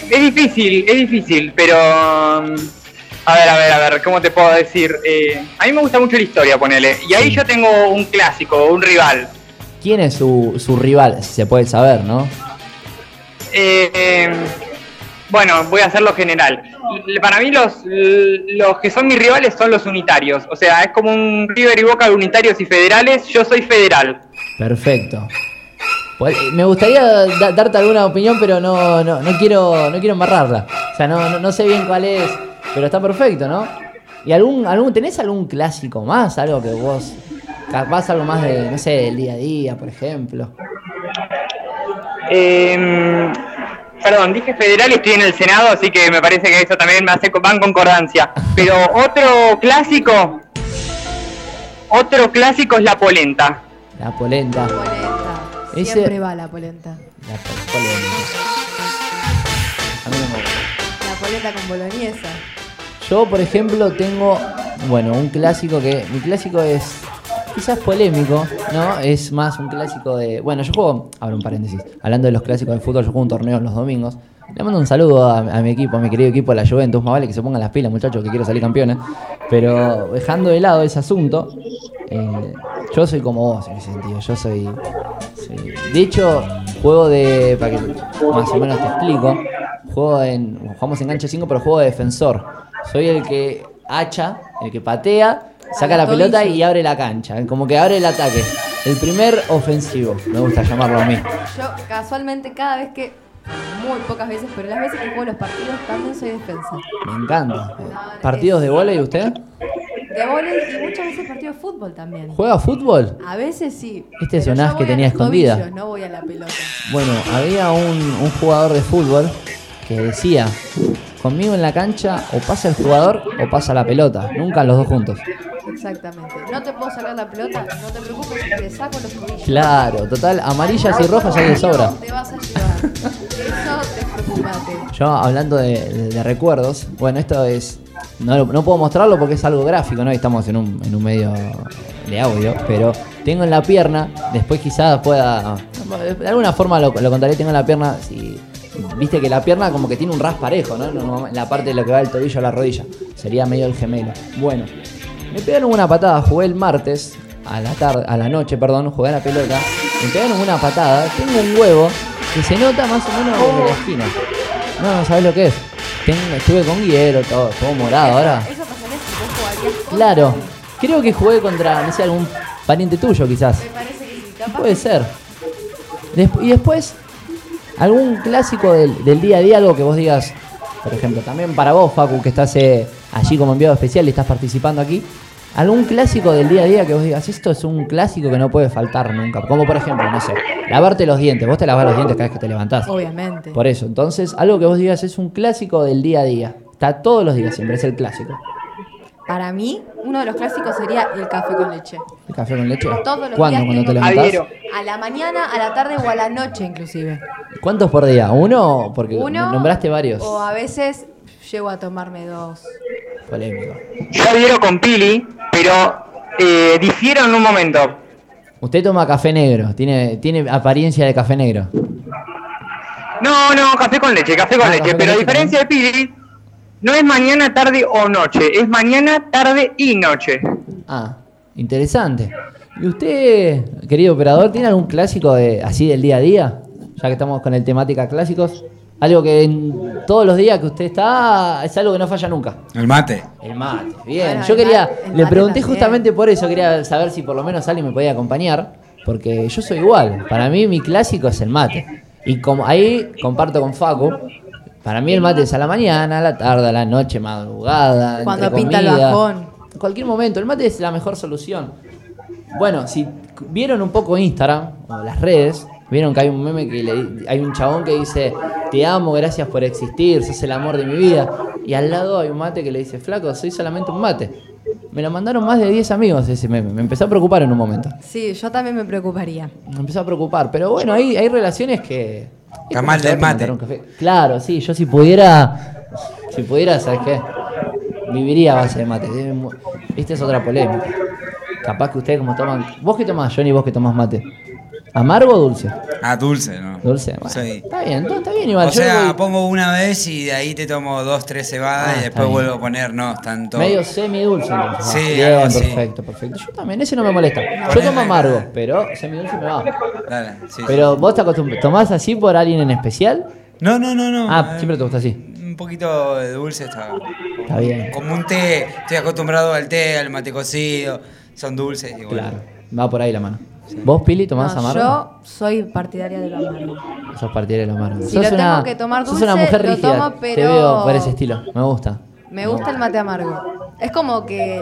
F: Es difícil, es difícil, pero. A ver, a ver, a ver, ¿cómo te puedo decir? Eh, a mí me gusta mucho la historia, ponele. Y ahí yo tengo un clásico, un rival.
C: ¿Quién es su, su rival? Si se puede saber, ¿no?
F: Eh, eh, bueno, voy a hacerlo general. Para mí los, los que son mis rivales son los unitarios. O sea, es como un River y Boca de unitarios y federales. Yo soy federal.
C: Perfecto. Pues, eh, Me gustaría da- darte alguna opinión, pero no, no, no quiero no quiero embarrarla. O sea, no, no, no sé bien cuál es, pero está perfecto, ¿no? ¿Y algún, algún tenés algún clásico más? Algo que vos capaz algo más de, no sé, del día a día, por ejemplo.
F: Eh, perdón, dije federal y estoy en el Senado, así que me parece que eso también me hace va en concordancia. Pero otro clásico, otro clásico es la polenta.
C: La polenta. Ese-
B: Siempre va la polenta.
C: La po- polenta. A mí no me gusta.
B: La polenta con boloñesa.
C: Yo, por ejemplo, tengo, bueno, un clásico que, mi clásico es quizás polémico, ¿no? Es más un clásico de, bueno, yo juego, abro un paréntesis, hablando de los clásicos de fútbol, yo juego un torneo los domingos. Le mando un saludo a, mi equipo, a mi querido equipo de la Juventus, más vale que se pongan las pilas, muchachos, que quiero salir campeones. Pero dejando de lado ese asunto, eh, yo soy como vos en ese sentido, yo soy, soy- De hecho, juego de, para que más o menos te explico, juego en, jugamos en gancho 5, pero juego de defensor. Soy el que hacha, el que patea, saca la pelota y abre la cancha, como que abre el ataque. El primer ofensivo, me gusta llamarlo a mí.
B: Yo casualmente cada vez que, muy pocas veces, pero las veces que juego los partidos también soy defensa.
C: Me encanta. ¿Partidos de volei usted?
B: De volei y muchas veces partidos de fútbol también.
C: ¿Juega fútbol?
B: A veces sí.
C: Este es
B: pero
C: un
B: yo
C: as que tenía escondida.
B: tobillos, no voy a la pelota.
C: Bueno, había un, un jugador de fútbol que decía, conmigo en la cancha o pasa el jugador o pasa la pelota, nunca los dos juntos.
B: Exactamente. No te puedo sacar la pelota, no te preocupes, te saco los tobillos.
C: Claro, total, amarillas y rojas hay de sobra.
B: Te vas a llevar. Eso despreocupate.
C: Yo hablando de, de- de recuerdos, bueno, esto es. No, no puedo mostrarlo porque es algo gráfico, ¿no? Y Estamos en un, en un medio de audio, pero tengo en la pierna, después quizás pueda. De alguna forma lo, lo contaré, tengo en la pierna. Si, Viste que la pierna como que tiene un ras parejo, ¿no? No, En la parte de lo que va del tobillo a la rodilla. Sería medio el gemelo. Bueno, me pegaron una patada, jugué el martes, a la tarde, a la noche, perdón, jugué a la pelota. Me pegaron una patada, tengo un huevo que se nota más o menos desde la esquina. No, no sabes lo que es. Tengo- estuve con hielo, todo, todo morado ahora.
B: Eso pasaría si vos jugarías contra
C: Claro, creo que jugué contra, no sé, algún pariente tuyo quizás.
B: Me parece que sí. Capaz
C: Puede ser. Desp- y después, algún clásico del, del día a día, algo que vos digas, por ejemplo. También para vos, Facu, que estás eh, allí como enviado especial y estás participando aquí. ¿Algún clásico del día a día que vos digas, esto es un clásico que no puede faltar nunca? Como por ejemplo, no sé, lavarte los dientes. Vos te lavas los dientes cada vez que te levantás.
B: Obviamente.
C: Por eso, entonces, algo que vos digas es un clásico del día a día. Está todos los días siempre, es el clásico.
B: Para mí, uno de los clásicos sería el café con leche.
C: ¿El café con leche?
B: Todos los
C: ¿Cuándo?
B: días
C: ¿Cuando te
B: tengo-
C: levantás?
B: A la mañana, a la tarde o a la noche inclusive.
C: ¿Cuántos por día? ¿Uno? Porque
B: Uno
C: nombraste varios.
B: O a veces llego a tomarme dos.
C: Polémico.
F: Yo adhiero con Pili, pero eh, difiero en un momento.
C: Usted toma café negro, tiene, tiene apariencia de café negro.
F: No, no, café con leche, café con
C: Ah,
F: leche.
C: café con
F: pero a
C: leche
F: diferencia de Pili, no es mañana, tarde o noche, es mañana, tarde y noche.
C: Ah, interesante. ¿Y usted, querido operador, tiene algún clásico de, así del día a día? Ya que estamos con el temática clásicos. Algo que en todos los días que usted está es algo que no falla nunca.
G: El mate.
C: El mate, bien.
B: Bueno,
C: Yo quería, le pregunté
B: también.
C: justamente por eso, quería saber si por lo menos alguien me podía acompañar, porque yo soy igual. Para mí mi clásico es el mate. Y como ahí comparto con Facu, para mí el mate es a la mañana, a la tarde, a la noche, madrugada,
B: Cuando
C: entre
B: pinta el
C: comida.
B: bajón.
C: En cualquier momento, el mate es la mejor solución. Bueno, si vieron un poco Instagram o las redes, vieron que hay un meme que le- hay un chabón que dice, te amo, gracias por existir, sos el amor de mi vida. Y al lado hay un mate que le dice, flaco, soy solamente un mate. Me lo mandaron más de 10 amigos ese meme. Me empezó a preocupar en un momento.
B: Sí, yo también me preocuparía.
C: Me empezó a preocupar. Pero bueno, hay, hay relaciones que...
G: Está mal del mate.
C: Claro, sí, yo si pudiera... Si pudiera, ¿sabes qué? Viviría a base de mate. Esta es otra polémica. Capaz que ustedes como toman... ¿Vos qué tomás, Johnny? ¿Vos que tomás mate? ¿Amargo o dulce?
G: Ah, dulce, ¿no?
C: Dulce, bueno.
G: Sí.
C: Está bien, todo está bien igual.
G: O
C: Yo
G: sea,
C: voy
G: pongo una vez y de ahí te tomo dos, tres cebadas
C: Ah,
G: y después vuelvo a poner, no, tanto.
C: medio semi-dulce. entonces.
G: Sí,
C: Ah, bien,
G: así.
C: perfecto, perfecto. Yo también, ese no me molesta. Yo tomo amargo, pero semi-dulce me va.
G: Dale, sí,
C: Pero vos te acostumbras, ¿tomás así por alguien en especial?
G: No, no, no, no.
C: Ah, siempre te gusta así.
G: Un poquito de dulce está.
C: Está bien.
G: Como un té, estoy acostumbrado al té, al mate cocido, son dulces y bueno.
C: Claro, va por ahí la mano. ¿Vos, Pili, tomás
B: No,
C: amargo?
B: yo soy partidaria de lo amargo.
C: Sos partidaria de lo amargo.
B: Si
C: sos
B: lo
C: una,
B: tengo que tomar
C: sos una
B: dulce,
C: mujer
B: lo
C: rígida.
B: tomo,
C: Te
B: pero-
C: veo por ese estilo. Me gusta.
B: Me gusta el mate amargo. Es como que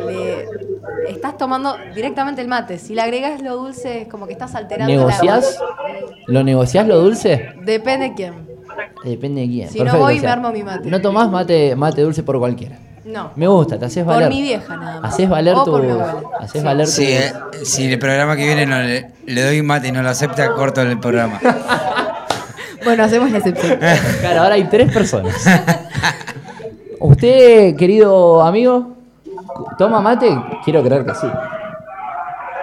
B: le estás tomando directamente el mate. Si le agregas lo dulce, es como que estás alterando
C: ¿Negociás?
B: la
C: ¿Lo negociás lo dulce?
B: Depende de quién.
C: Depende de quién.
B: Si no voy,
C: o sea,
B: me armo mi mate.
C: No tomás mate, mate dulce por cualquiera.
B: No.
C: Me gusta, te haces
B: Por
C: valer.
B: mi vieja nada más.
C: Haces valer
B: O
C: tu.
B: por.
C: Haces
B: Sí.
C: valer
G: Sí,
C: tu.
G: eh, si el programa que viene no le, le doy mate y no lo acepta, corto el programa. (laughs)
B: Bueno, hacemos la excepción. (laughs)
C: Claro, ahora hay tres personas. ¿Usted, querido amigo, toma mate? Quiero creer que sí.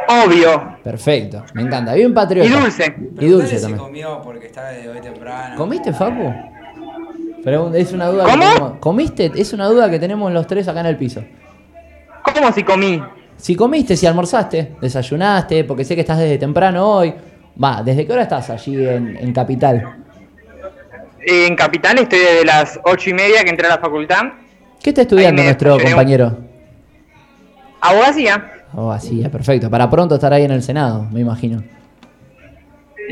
F: Obvio.
C: Perfecto, me encanta. Bien patriota.
F: Y dulce.
C: Y dulce
G: se
C: también.
G: comió porque estaba de hoy temprano.
C: ¿Comiste, Facu? Pero es una duda que
F: ¿Cómo?
C: tenemos. ¿Comiste? Es una duda que tenemos los tres acá en el piso.
F: ¿Cómo si comí?
C: Si comiste, si almorzaste, desayunaste, porque sé que estás desde temprano hoy. Va, ¿desde qué hora estás allí en, en Capital?
F: Eh, En Capital estoy desde las ocho y media que entré a la facultad.
C: ¿Qué está estudiando nuestro compañero?
F: Abogacía.
C: Ya, perfecto. Para pronto estar ahí en el Senado, me imagino.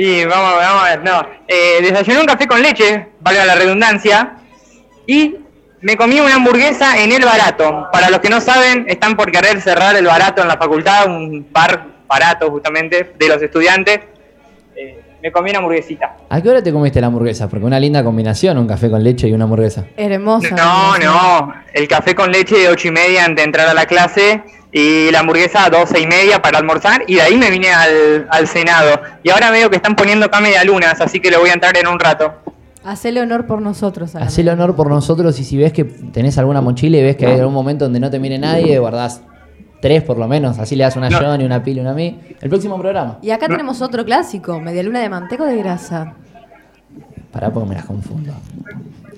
F: Y vamos, vamos a ver, no. Eh, desayuné un café con leche, valga la redundancia. Y me comí una hamburguesa en el barato. Para los que no saben, están por querer cerrar el barato en la facultad, un par barato justamente de los estudiantes. Eh, me comí una hamburguesita.
C: ¿A qué hora te comiste la hamburguesa? Porque una linda combinación, un café con leche y una hamburguesa.
B: Hermosa.
F: No, no, el café con leche de ocho y media antes de entrar a la clase y la hamburguesa a doce y media para almorzar y de ahí me vine al, al Senado. Y ahora veo que están poniendo acá medialunas, así que le voy a entrar en un rato.
B: Hacele honor por nosotros.
C: Hacele honor por nosotros y si ves que tenés alguna mochila y ves que hay algún momento donde no te mire nadie, guardás tres por lo menos, así le das una a
F: No.
C: Johnny, una Pili, una a mí. El próximo programa.
B: Y acá tenemos otro clásico, media luna de manteca o de grasa.
C: Pará porque me las confundo. (laughs)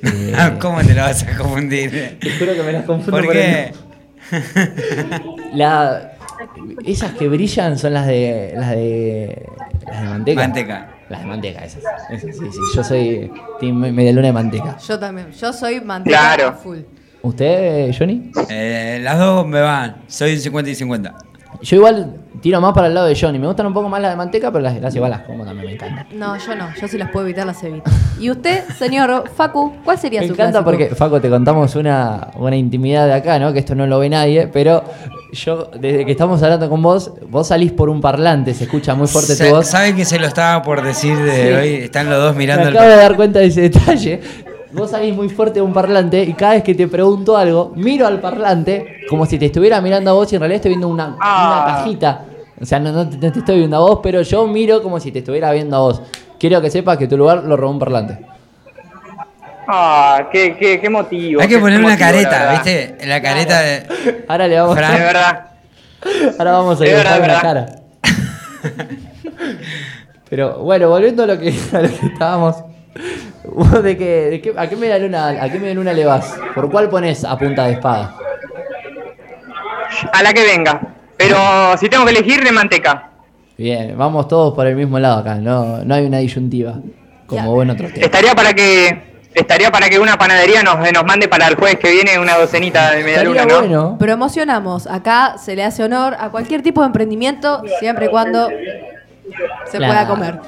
C: Eh,
G: ¿Cómo te lo vas a confundir? (laughs)
C: Te juro que me las confundo.
G: ¿Por
C: por
G: qué?
C: el- (laughs) La, esas que brillan son las de las de las de manteca.
G: Manteca.
C: Las de manteca, esas. Esas, sí, sí. Yo soy team media luna de manteca.
B: Yo también. Yo soy manteca
F: Claro.
B: full.
C: ¿Usted, Johnny?
G: Eh, las dos me van, soy un 50 y 50.
C: Yo igual tiro más para el lado de Johnny. Me gustan un poco más las de manteca, pero las, las igual las como también me encantan.
B: No, yo no, yo si las puedo evitar las evito. Y usted, señor Facu, ¿cuál sería
C: Me
B: su
C: encanta
B: clásico?
C: porque, Faco, te contamos una, una intimidad de acá, ¿no? Que esto no lo ve nadie, pero yo, desde que estamos hablando con vos, vos salís por un parlante, se escucha muy fuerte tu
G: Se-
C: voz.
G: ¿Saben que se lo estaba por decir de
C: Sí.
G: hoy? Están los dos
C: Me
G: mirando el
C: acabo de dar cuenta de ese detalle. Vos salís muy fuerte de un parlante y cada vez que te pregunto algo, miro al parlante como si te estuviera mirando a vos y en realidad estoy viendo una,
F: Ah.
C: una cajita. O sea, no, no te, no te estoy viendo a vos, pero yo miro como si te estuviera viendo a vos. Quiero que sepas que tu lugar lo robó un parlante.
F: Ah, qué, qué, qué motivo.
G: Hay que poner una
F: motivo, la
G: careta. ¿viste? La careta de.
C: Ahora le vamos
G: Fran.
F: De verdad.
C: Ahora vamos a dibujar
F: verdad,
C: una cara. Pero bueno, volviendo a lo que, a lo que estábamos. Vos ¿De, qué, de qué- ¿A qué media luna, a qué media luna le vas? ¿Por cuál pones a punta de espada?
F: A la que venga. Pero si tengo que elegir, de manteca.
C: Bien, vamos todos por el mismo lado acá, no, no hay una disyuntiva. Como en otros temas.
F: Estaría para que estaría para que una panadería nos, nos mande para el jueves que viene una docenita de media luna,
C: Estaría
F: ¿no?
C: bueno.
B: Promocionamos. Acá se le hace honor a cualquier tipo de emprendimiento, siempre y cuando se
C: Claro.
B: pueda comer.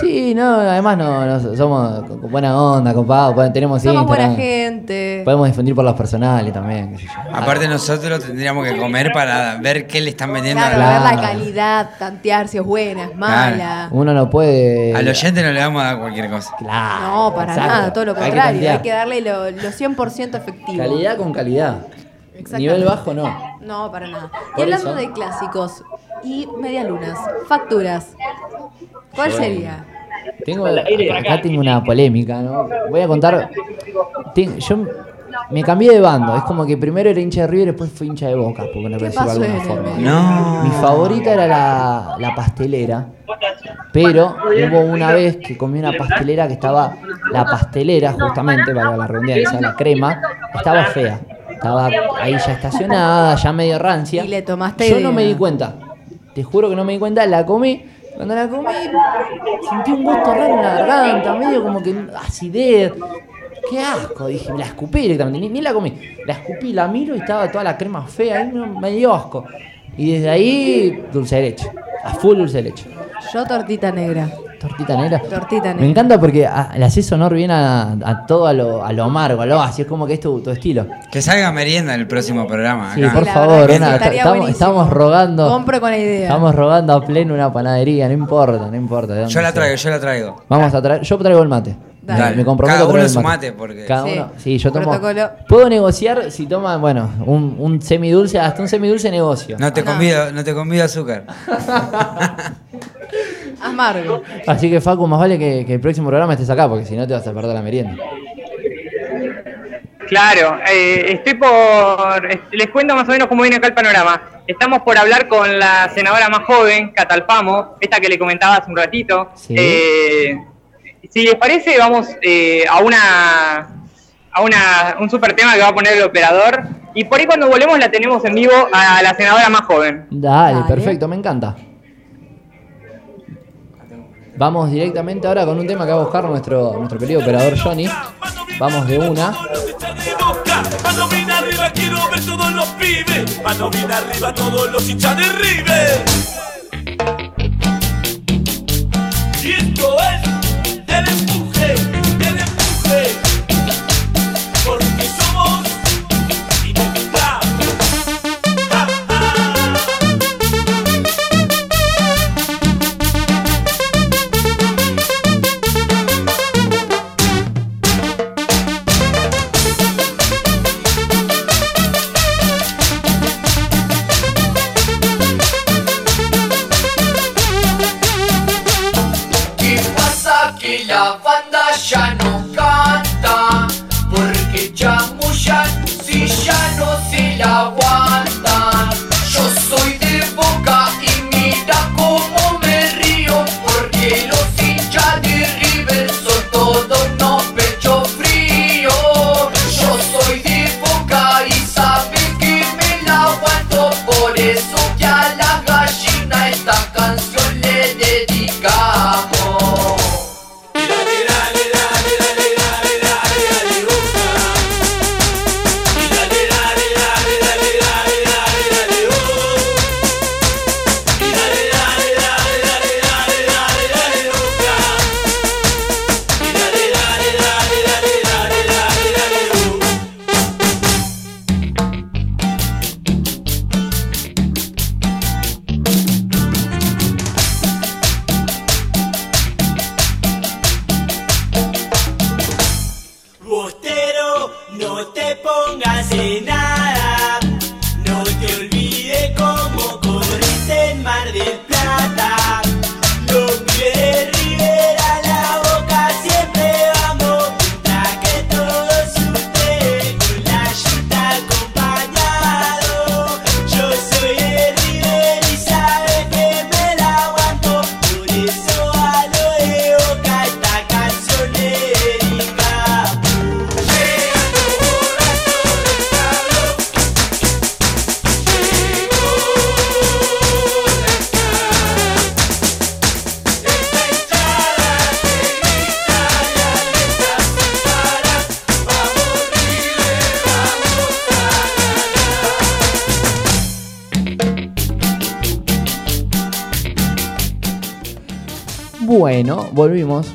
C: Sí, no, además no, no, somos buena onda, copados, pues, tenemos
B: Somos
C: Instagram.
B: buena gente.
C: Podemos difundir por los personales también, qué sé yo.
G: Aparte, nosotros tendríamos que comer para ver qué le están vendiendo
B: Claro,
G: a,
B: ver la calidad, tantear si es buena, es mala.
C: Uno no puede.
G: al oyente, no le vamos a dar cualquier cosa.
C: Claro.
B: No, para
C: exacto.
B: nada, todo lo
C: Hay que
B: contrario. Hay que, darle lo, lo 100% efectivo.
C: Calidad con calidad. Nivel bajo no.
B: No, para nada. Y hablando
C: eso.
B: de clásicos y medialunas, facturas, ¿cuál sería?
C: Tengo, acá tengo una polémica, ¿no? Voy a contar. ten- yo me cambié de bando. Es como que primero era hincha de River y después fui hincha de Boca, porque no
B: ¿Qué
C: decirlo de alguna forma.
G: No.
C: Mi favorita era la, la pastelera. Pero hubo una vez que comí una pastelera que estaba. La pastelera, justamente, para la redundancia, la crema, estaba fea. Estaba ahí ya estacionada, ya medio rancia.
B: Y le tomaste
C: Yo no me di cuenta. Te juro que no me di cuenta, la comí. Cuando la comí, sentí un gusto raro en la garganta, medio como que acidez. Qué asco, dije, la escupí directamente, ni, la comí. La escupí, la miro y estaba toda la crema fea, ahí me, asco. Y desde ahí, dulce de leche. A full dulce de leche.
B: Yo tortita negra.
C: Tortita negra.
B: Tortita
C: Me
B: negra.
C: encanta porque ah, le haces honor bien a, a todo a lo, a lo amargo, a lo así es como que es tu, tu estilo.
G: Que salga merienda en el próximo programa.
C: Sí, por
B: la
C: favor, una- estamos, estamos rogando.
B: Compro con la idea.
C: Estamos rogando a pleno una panadería, no importa, no importa.
G: Yo la
C: sea.
G: traigo, yo la traigo.
C: Vamos a traer, yo traigo el mate.
B: Dale.
C: Me comprometo
G: Cada uno
C: el
G: su
C: mate.
G: mate, porque-
C: Cada
B: Sí.
C: uno, sí, yo tomo.
B: Protocolo.
C: Puedo negociar si toman, bueno, un, un semidulce, hasta un semidulce negocio.
G: No te
B: No.
G: convido, no te convido azúcar. (laughs) (laughs)
B: Amargo.
C: Así que Facu, más vale que, que el próximo programa estés acá, porque si no te vas a perder la merienda.
F: Claro, eh, estoy por. Les cuento más o menos cómo viene acá el panorama. Estamos por hablar con la senadora más joven, Catalfamo, esta que le comentaba hace un ratito.
C: Sí.
F: Eh, si les parece, vamos eh, a una a una, un super tema que va a poner el operador. Y por ahí cuando volvemos la tenemos en vivo a la senadora más joven.
C: Dale,
B: Dale.
C: perfecto, me encanta. Vamos directamente ahora con un tema que va a buscar nuestro, nuestro querido operador Johnny. Vamos de una.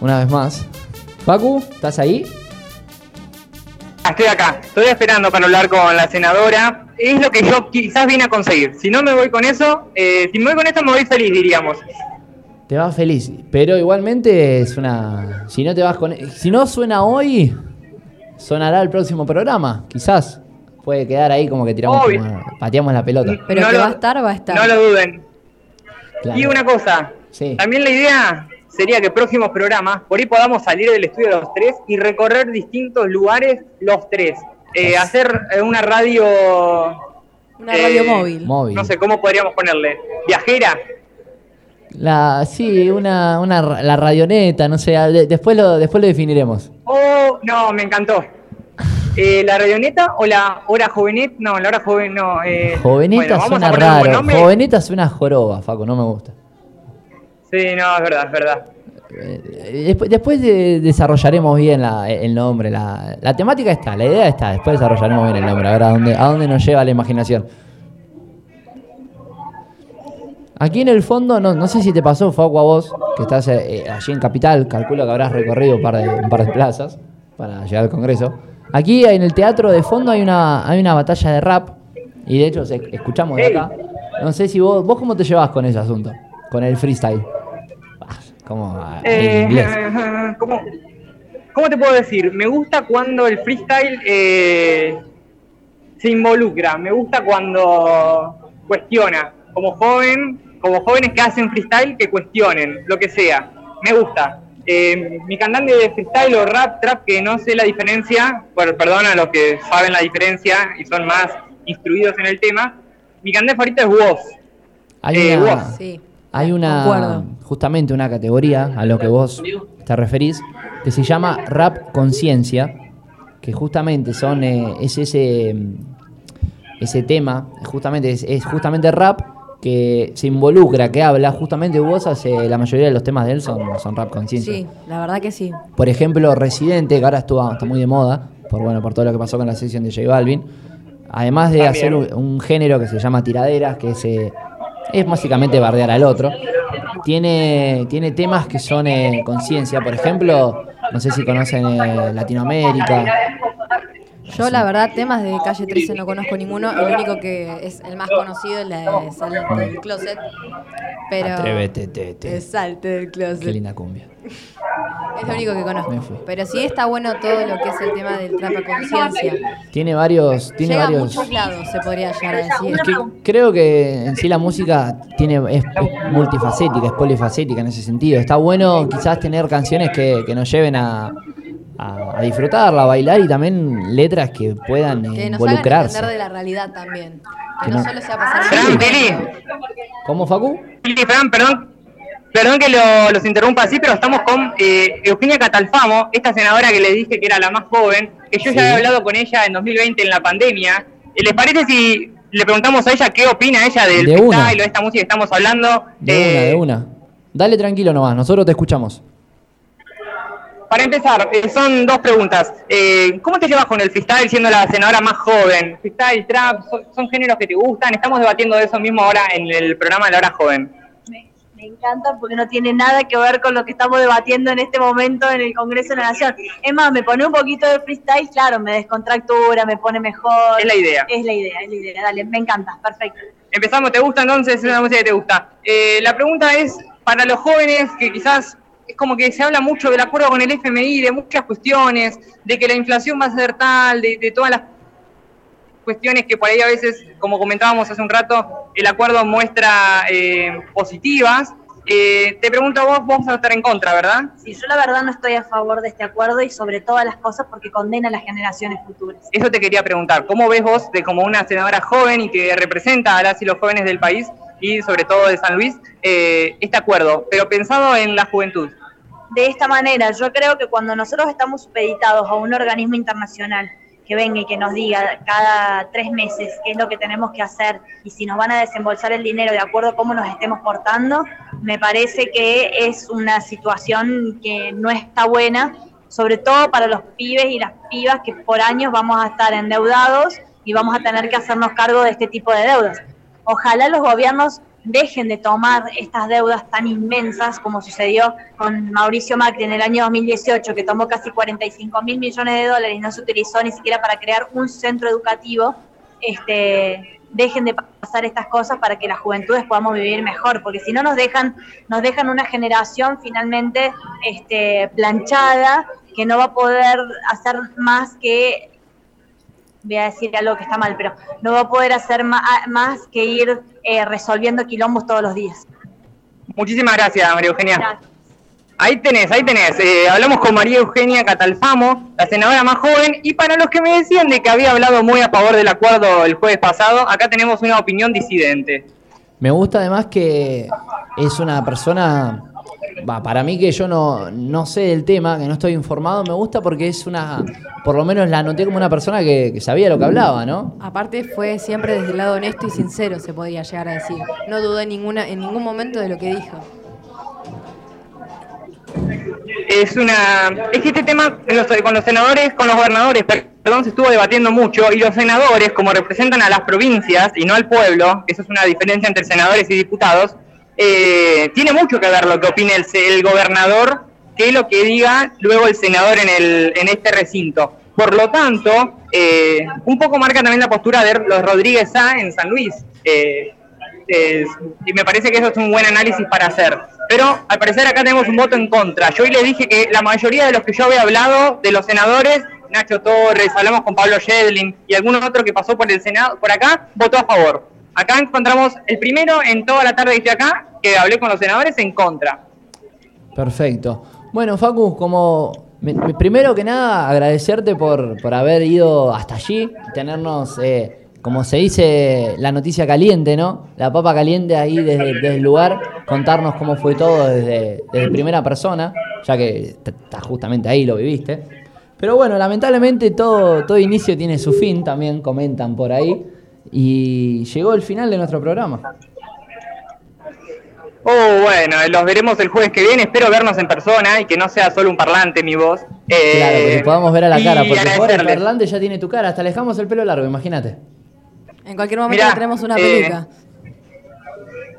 C: Una vez más. Facu, ¿estás ahí?
F: Ah, Estoy acá, estoy esperando para hablar con la senadora. Es lo que yo quizás vine a conseguir. Si no me voy con eso, eh, si me voy con esto me voy feliz, diríamos.
C: Te vas feliz, pero igualmente es una. Si no te vas con. Si no suena hoy, sonará el próximo programa, quizás. Puede quedar ahí como que tiramos, como- pateamos la pelota.
B: Pero
F: No
B: que
F: lo-
B: va a estar, va a estar.
F: No lo duden.
C: Claro.
F: Y una cosa,
C: Sí.
F: también la idea sería que próximos programas, por ahí podamos salir del estudio los tres y recorrer distintos lugares los tres. Eh, hacer eh, una radio...
B: Una radio
F: eh,
B: móvil.
C: Móvil.
F: No sé cómo podríamos ponerle. Viajera.
C: La, sí, una, una la radioneta, no sé, de- después lo, después lo definiremos.
F: Oh, no, me encantó. (laughs) Eh, ¿La radioneta o la hora jovenet? No, la hora joven no. Eh,
C: Joveneta
F: bueno, vamos a
C: suena raro. Joveneta suena joroba, Facu, no me gusta.
F: Sí, no, es verdad, es verdad.
C: Eh, Después, después de- desarrollaremos bien la- el nombre, la, la temática está, la idea está, después desarrollaremos bien el nombre, a ver a dónde, a dónde nos lleva la imaginación. Aquí en el fondo, no, no sé si te pasó, Facu, a vos, que estás eh, eh, allí en Capital, calculo que habrás recorrido un par, de, un par de plazas para llegar al Congreso. Aquí en el teatro de fondo hay una, hay una batalla de rap, y de hecho escuchamos de acá. No sé si vos, vos cómo te llevas con ese asunto, con el freestyle.
F: Eh. (laughs) ¿cómo, cómo te puedo decir? Me gusta cuando el freestyle eh, se involucra, me gusta cuando cuestiona. Como joven, como jóvenes que hacen freestyle, que cuestionen, lo que sea. Me gusta. Eh, mi cantante de freestyle o rap, trap, que no sé la diferencia, bueno, perdón a los que saben la diferencia y son más instruidos en el tema, mi cantante favorito es Woz.
C: Hay
F: Eh,
C: una.
B: Sí.
C: Hay una
B: concuerdo.
C: justamente una categoría a lo que vos te referís que se llama rap conciencia, que justamente son eh, es ese mm, ese tema, justamente es, es justamente rap que se involucra, que habla, justamente vos hace la mayoría de los temas de él son, son rap conciencia.
B: Sí, la verdad que sí.
C: Por ejemplo, Residente, que ahora estuvo, está muy de moda, por bueno, por todo lo que pasó con la sesión de J Balvin. Además de
F: También.
C: hacer un, un género que se llama tiraderas, que es, eh, es básicamente bardear al otro. Tiene, tiene temas que son eh, conciencia, por ejemplo, no sé si conocen eh, Latinoamérica.
B: Yo, la verdad, temas de calle 13 no conozco ninguno. El único que es el más conocido es la de Salte del Closet. Pero.
C: Atrévete, te, te.
B: Salte del Closet.
C: Qué linda cumbia.
B: Es lo único que conozco. Pero sí está bueno todo lo que es el tema del trap a conciencia.
C: Tiene varios, tiene
B: Llega a
C: varios.
B: muchos lados, se podría llegar a decir.
C: Es que creo que en sí la música tiene es, es multifacética, es polifacética en ese sentido. Está bueno quizás tener canciones que, que nos lleven a, a, a disfrutarla, a bailar y también letras que puedan eh,
B: Que nos hagan
C: involucrarse.
B: entender de la realidad también. Que
C: Que
B: no,
C: no-
B: solo sea pasar
F: Fran. Pili,
C: ¿Cómo, Facu?
F: Pili, Fran, perdón, perdón que lo- los interrumpa así, pero estamos con eh, Eugenia Catalfamo, esta senadora que les dije que era la más joven, que yo
C: Sí.
F: ya había hablado con ella en 2020 en la pandemia. Eh, ¿Les parece si le preguntamos a ella qué opina ella del
C: De una.
F: freestyle o de esta música que estamos hablando?
C: De
F: Eh,
C: una, de una. Dale tranquilo nomás, nosotros te escuchamos.
F: Para empezar, eh, son dos preguntas. Eh, ¿Cómo te llevas con el freestyle siendo la senadora más joven? Freestyle, trap, son, son géneros que te gustan. Estamos debatiendo de eso mismo ahora en el programa de la hora joven.
J: Me, me encanta porque no tiene nada que ver con lo que estamos debatiendo en este momento en el Congreso de la Nación. Es más, me pone un poquito de freestyle, claro, me descontractura, me pone mejor.
F: Es la idea.
J: Es la idea, es la idea. Dale, me encanta, perfecto.
F: Empezamos, ¿te gusta entonces? Es una música que te gusta. Eh, la pregunta es, para los jóvenes que quizás es como que se habla mucho del acuerdo con el FMI, de muchas cuestiones, de que la inflación va a ser tal, de, de todas las cuestiones que por ahí a veces, como comentábamos hace un rato, el acuerdo muestra eh, positivas. Eh, te pregunto a vos, vos vas a estar en contra, ¿verdad?
J: Sí, yo la verdad no estoy a favor de este acuerdo y sobre todas las cosas porque condena a las generaciones futuras.
F: Eso te quería preguntar. ¿Cómo ves vos, de como una senadora joven y que representa a las y los jóvenes del país y sobre todo de San Luis, eh, este acuerdo, pero pensado en la juventud?
J: de esta manera. Yo creo que cuando nosotros estamos supeditados a un organismo internacional que venga y que nos diga cada tres meses qué es lo que tenemos que hacer y si nos van a desembolsar el dinero de acuerdo a cómo nos estemos portando, me parece que es una situación que no está buena, sobre todo para los pibes y las pibas que por años vamos a estar endeudados y vamos a tener que hacernos cargo de este tipo de deudas. Ojalá los gobiernos dejen de tomar estas deudas tan inmensas como sucedió con Mauricio Macri en el año 2018, que tomó casi 45 mil millones de dólares y no se utilizó ni siquiera para crear un centro educativo, este, dejen de pasar estas cosas para que las juventudes podamos vivir mejor, porque si no nos dejan, nos dejan una generación finalmente este, planchada que no va a poder hacer más que voy a decir algo que está mal, pero no va a poder hacer más, que ir eh, resolviendo quilombos todos los días.
F: Muchísimas gracias, María Eugenia. Ahí tenés, ahí tenés. Eh, hablamos con María Eugenia Catalfamo, la senadora más joven, y para los que me decían de que había hablado muy a favor del acuerdo el jueves pasado, acá tenemos una opinión disidente.
C: Me gusta además que es una persona, va, para mí que yo no, no sé del tema, que no estoy informado, me gusta porque es una, por lo menos la noté como una persona que, que sabía lo que hablaba, ¿no?
B: Aparte fue siempre desde el lado honesto y sincero, se podía llegar a decir. No dudé en, ninguna, en ningún momento de lo que dijo.
F: Es una. Es que este tema con los senadores, con los gobernadores, perdón, se estuvo debatiendo mucho, y los senadores, como representan a las provincias y no al pueblo, eso es una diferencia entre senadores y diputados, eh, tiene mucho que ver lo que opine el, el gobernador que lo que diga luego el senador en, el, en este recinto. Por lo tanto, eh, un poco marca también la postura de los Rodríguez A en San Luis. Eh, y me parece que eso es un buen análisis para hacer. Pero al parecer acá tenemos un voto en contra. Yo hoy les dije que la mayoría de los que yo había hablado, de los senadores, Nacho Torres, hablamos con Pablo Shedlin y algún otro que pasó por el Senado, por acá, votó a favor. Acá encontramos el primero en toda la tarde que estoy acá, que hablé con los senadores en contra.
C: Perfecto. Bueno, Facu, como me- me- primero que nada agradecerte por, por haber ido hasta allí, tenernos, eh, como se dice, la noticia caliente, ¿no? La papa caliente ahí desde, desde el lugar, contarnos cómo fue todo desde, desde primera persona, ya que estás justamente ahí, lo viviste. Pero bueno, lamentablemente todo, todo inicio tiene su fin, también comentan por ahí, y llegó el final de nuestro programa.
F: Oh, bueno, los veremos el jueves que viene. Espero vernos en persona y que no sea solo un parlante mi voz. Eh,
C: Claro, que podamos ver a la cara, porque por el parlante ya tiene tu cara, hasta le dejamos el pelo largo, imagínate.
B: En cualquier momento
F: Mirá,
B: tenemos una
F: eh,
B: peluca.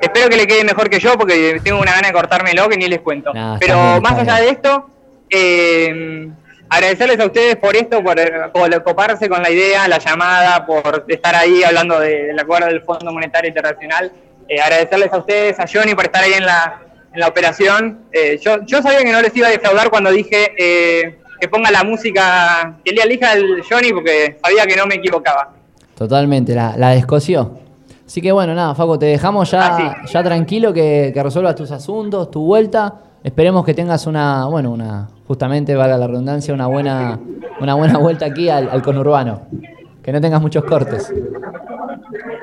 F: Espero que le quede mejor que yo porque tengo una gana de cortármelo que ni les cuento.
C: Nah,
F: Pero
C: bien,
F: más allá
C: bien.
F: de esto, eh, agradecerles a ustedes por esto, por, eh, por coparse con la idea, la llamada, por estar ahí hablando de- del acuerdo del Fondo Monetario Internacional. Eh, agradecerles a ustedes, a Johnny, por estar ahí en la, en la operación. Eh, yo, yo sabía que no les iba a defraudar cuando dije eh, que ponga la música, que le elija el Johnny porque sabía que no me equivocaba.
C: Totalmente, la, la descoció. Así que bueno, nada, Faco, te dejamos ya,
F: Ah,
C: ya tranquilo que, que resuelvas tus asuntos, tu vuelta. Esperemos que tengas una, bueno, una, justamente, valga la redundancia, una buena, una buena vuelta aquí al, al conurbano. Que no tengas muchos cortes.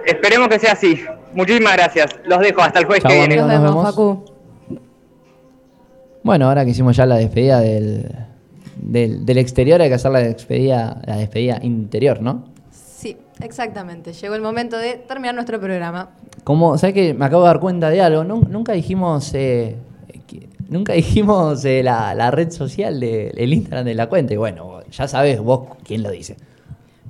F: Esperemos que sea así. Muchísimas gracias. Los dejo hasta el jueves
C: Chau,
F: que viene.
C: amigos, nos vemos. Bueno, ahora que hicimos ya la despedida del, del, del exterior, hay que hacer la despedida, la despedida interior, ¿no?
B: Sí, exactamente. Llegó el momento de terminar nuestro programa.
C: Como, ¿sabes que Me acabo de dar cuenta de algo. Nun- nunca dijimos, eh, nunca dijimos eh, la, la red social del Instagram de la cuenta. Y bueno, ya sabes vos quién lo dice.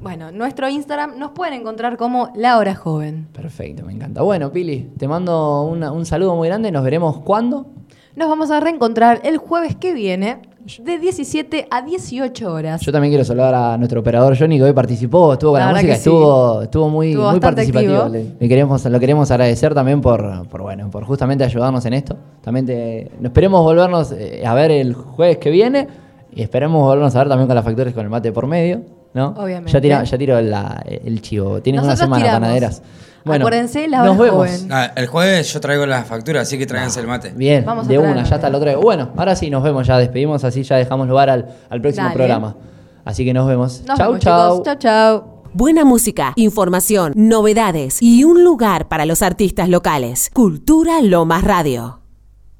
B: Bueno, nuestro Instagram nos pueden encontrar como La Hora Joven.
C: Perfecto, me encanta. Bueno, Pili, te mando una- un saludo muy grande. Nos veremos cuándo.
B: Nos vamos a reencontrar el jueves que viene de 17 a 18 horas.
C: Yo también quiero saludar a nuestro operador Johnny, que hoy participó, estuvo con
B: La
C: música,
B: sí.
C: estuvo, estuvo muy,
B: Estuvo
C: muy participativo. Le, le queremos, lo queremos agradecer también por, por, bueno, por justamente ayudarnos en esto. También te- esperemos volvernos eh, a ver el jueves que viene y esperemos volvernos a ver también con las factores con el mate por medio. ¿no?
B: Obviamente.
C: Ya tiro, ya tiro la- el chivo. Tienen una semana
B: tiramos.
C: panaderas. Bueno,
B: Acuérdense, la
C: nos vemos.
B: joven.
G: Ah, el jueves yo traigo las facturas, así que tráiganse el mate.
C: Bien,
B: Vamos a
C: de una, ya está lo traigo. Bueno, ahora sí, nos vemos, ya despedimos, así ya dejamos lugar al, al próximo
B: Dale.
C: programa. Así que nos vemos.
B: Nos
C: chau,
B: vemos,
C: chau.
B: chicos. Chau, chau.
A: Buena música, información, novedades y un lugar para los artistas locales. Cultura Lomas Radio.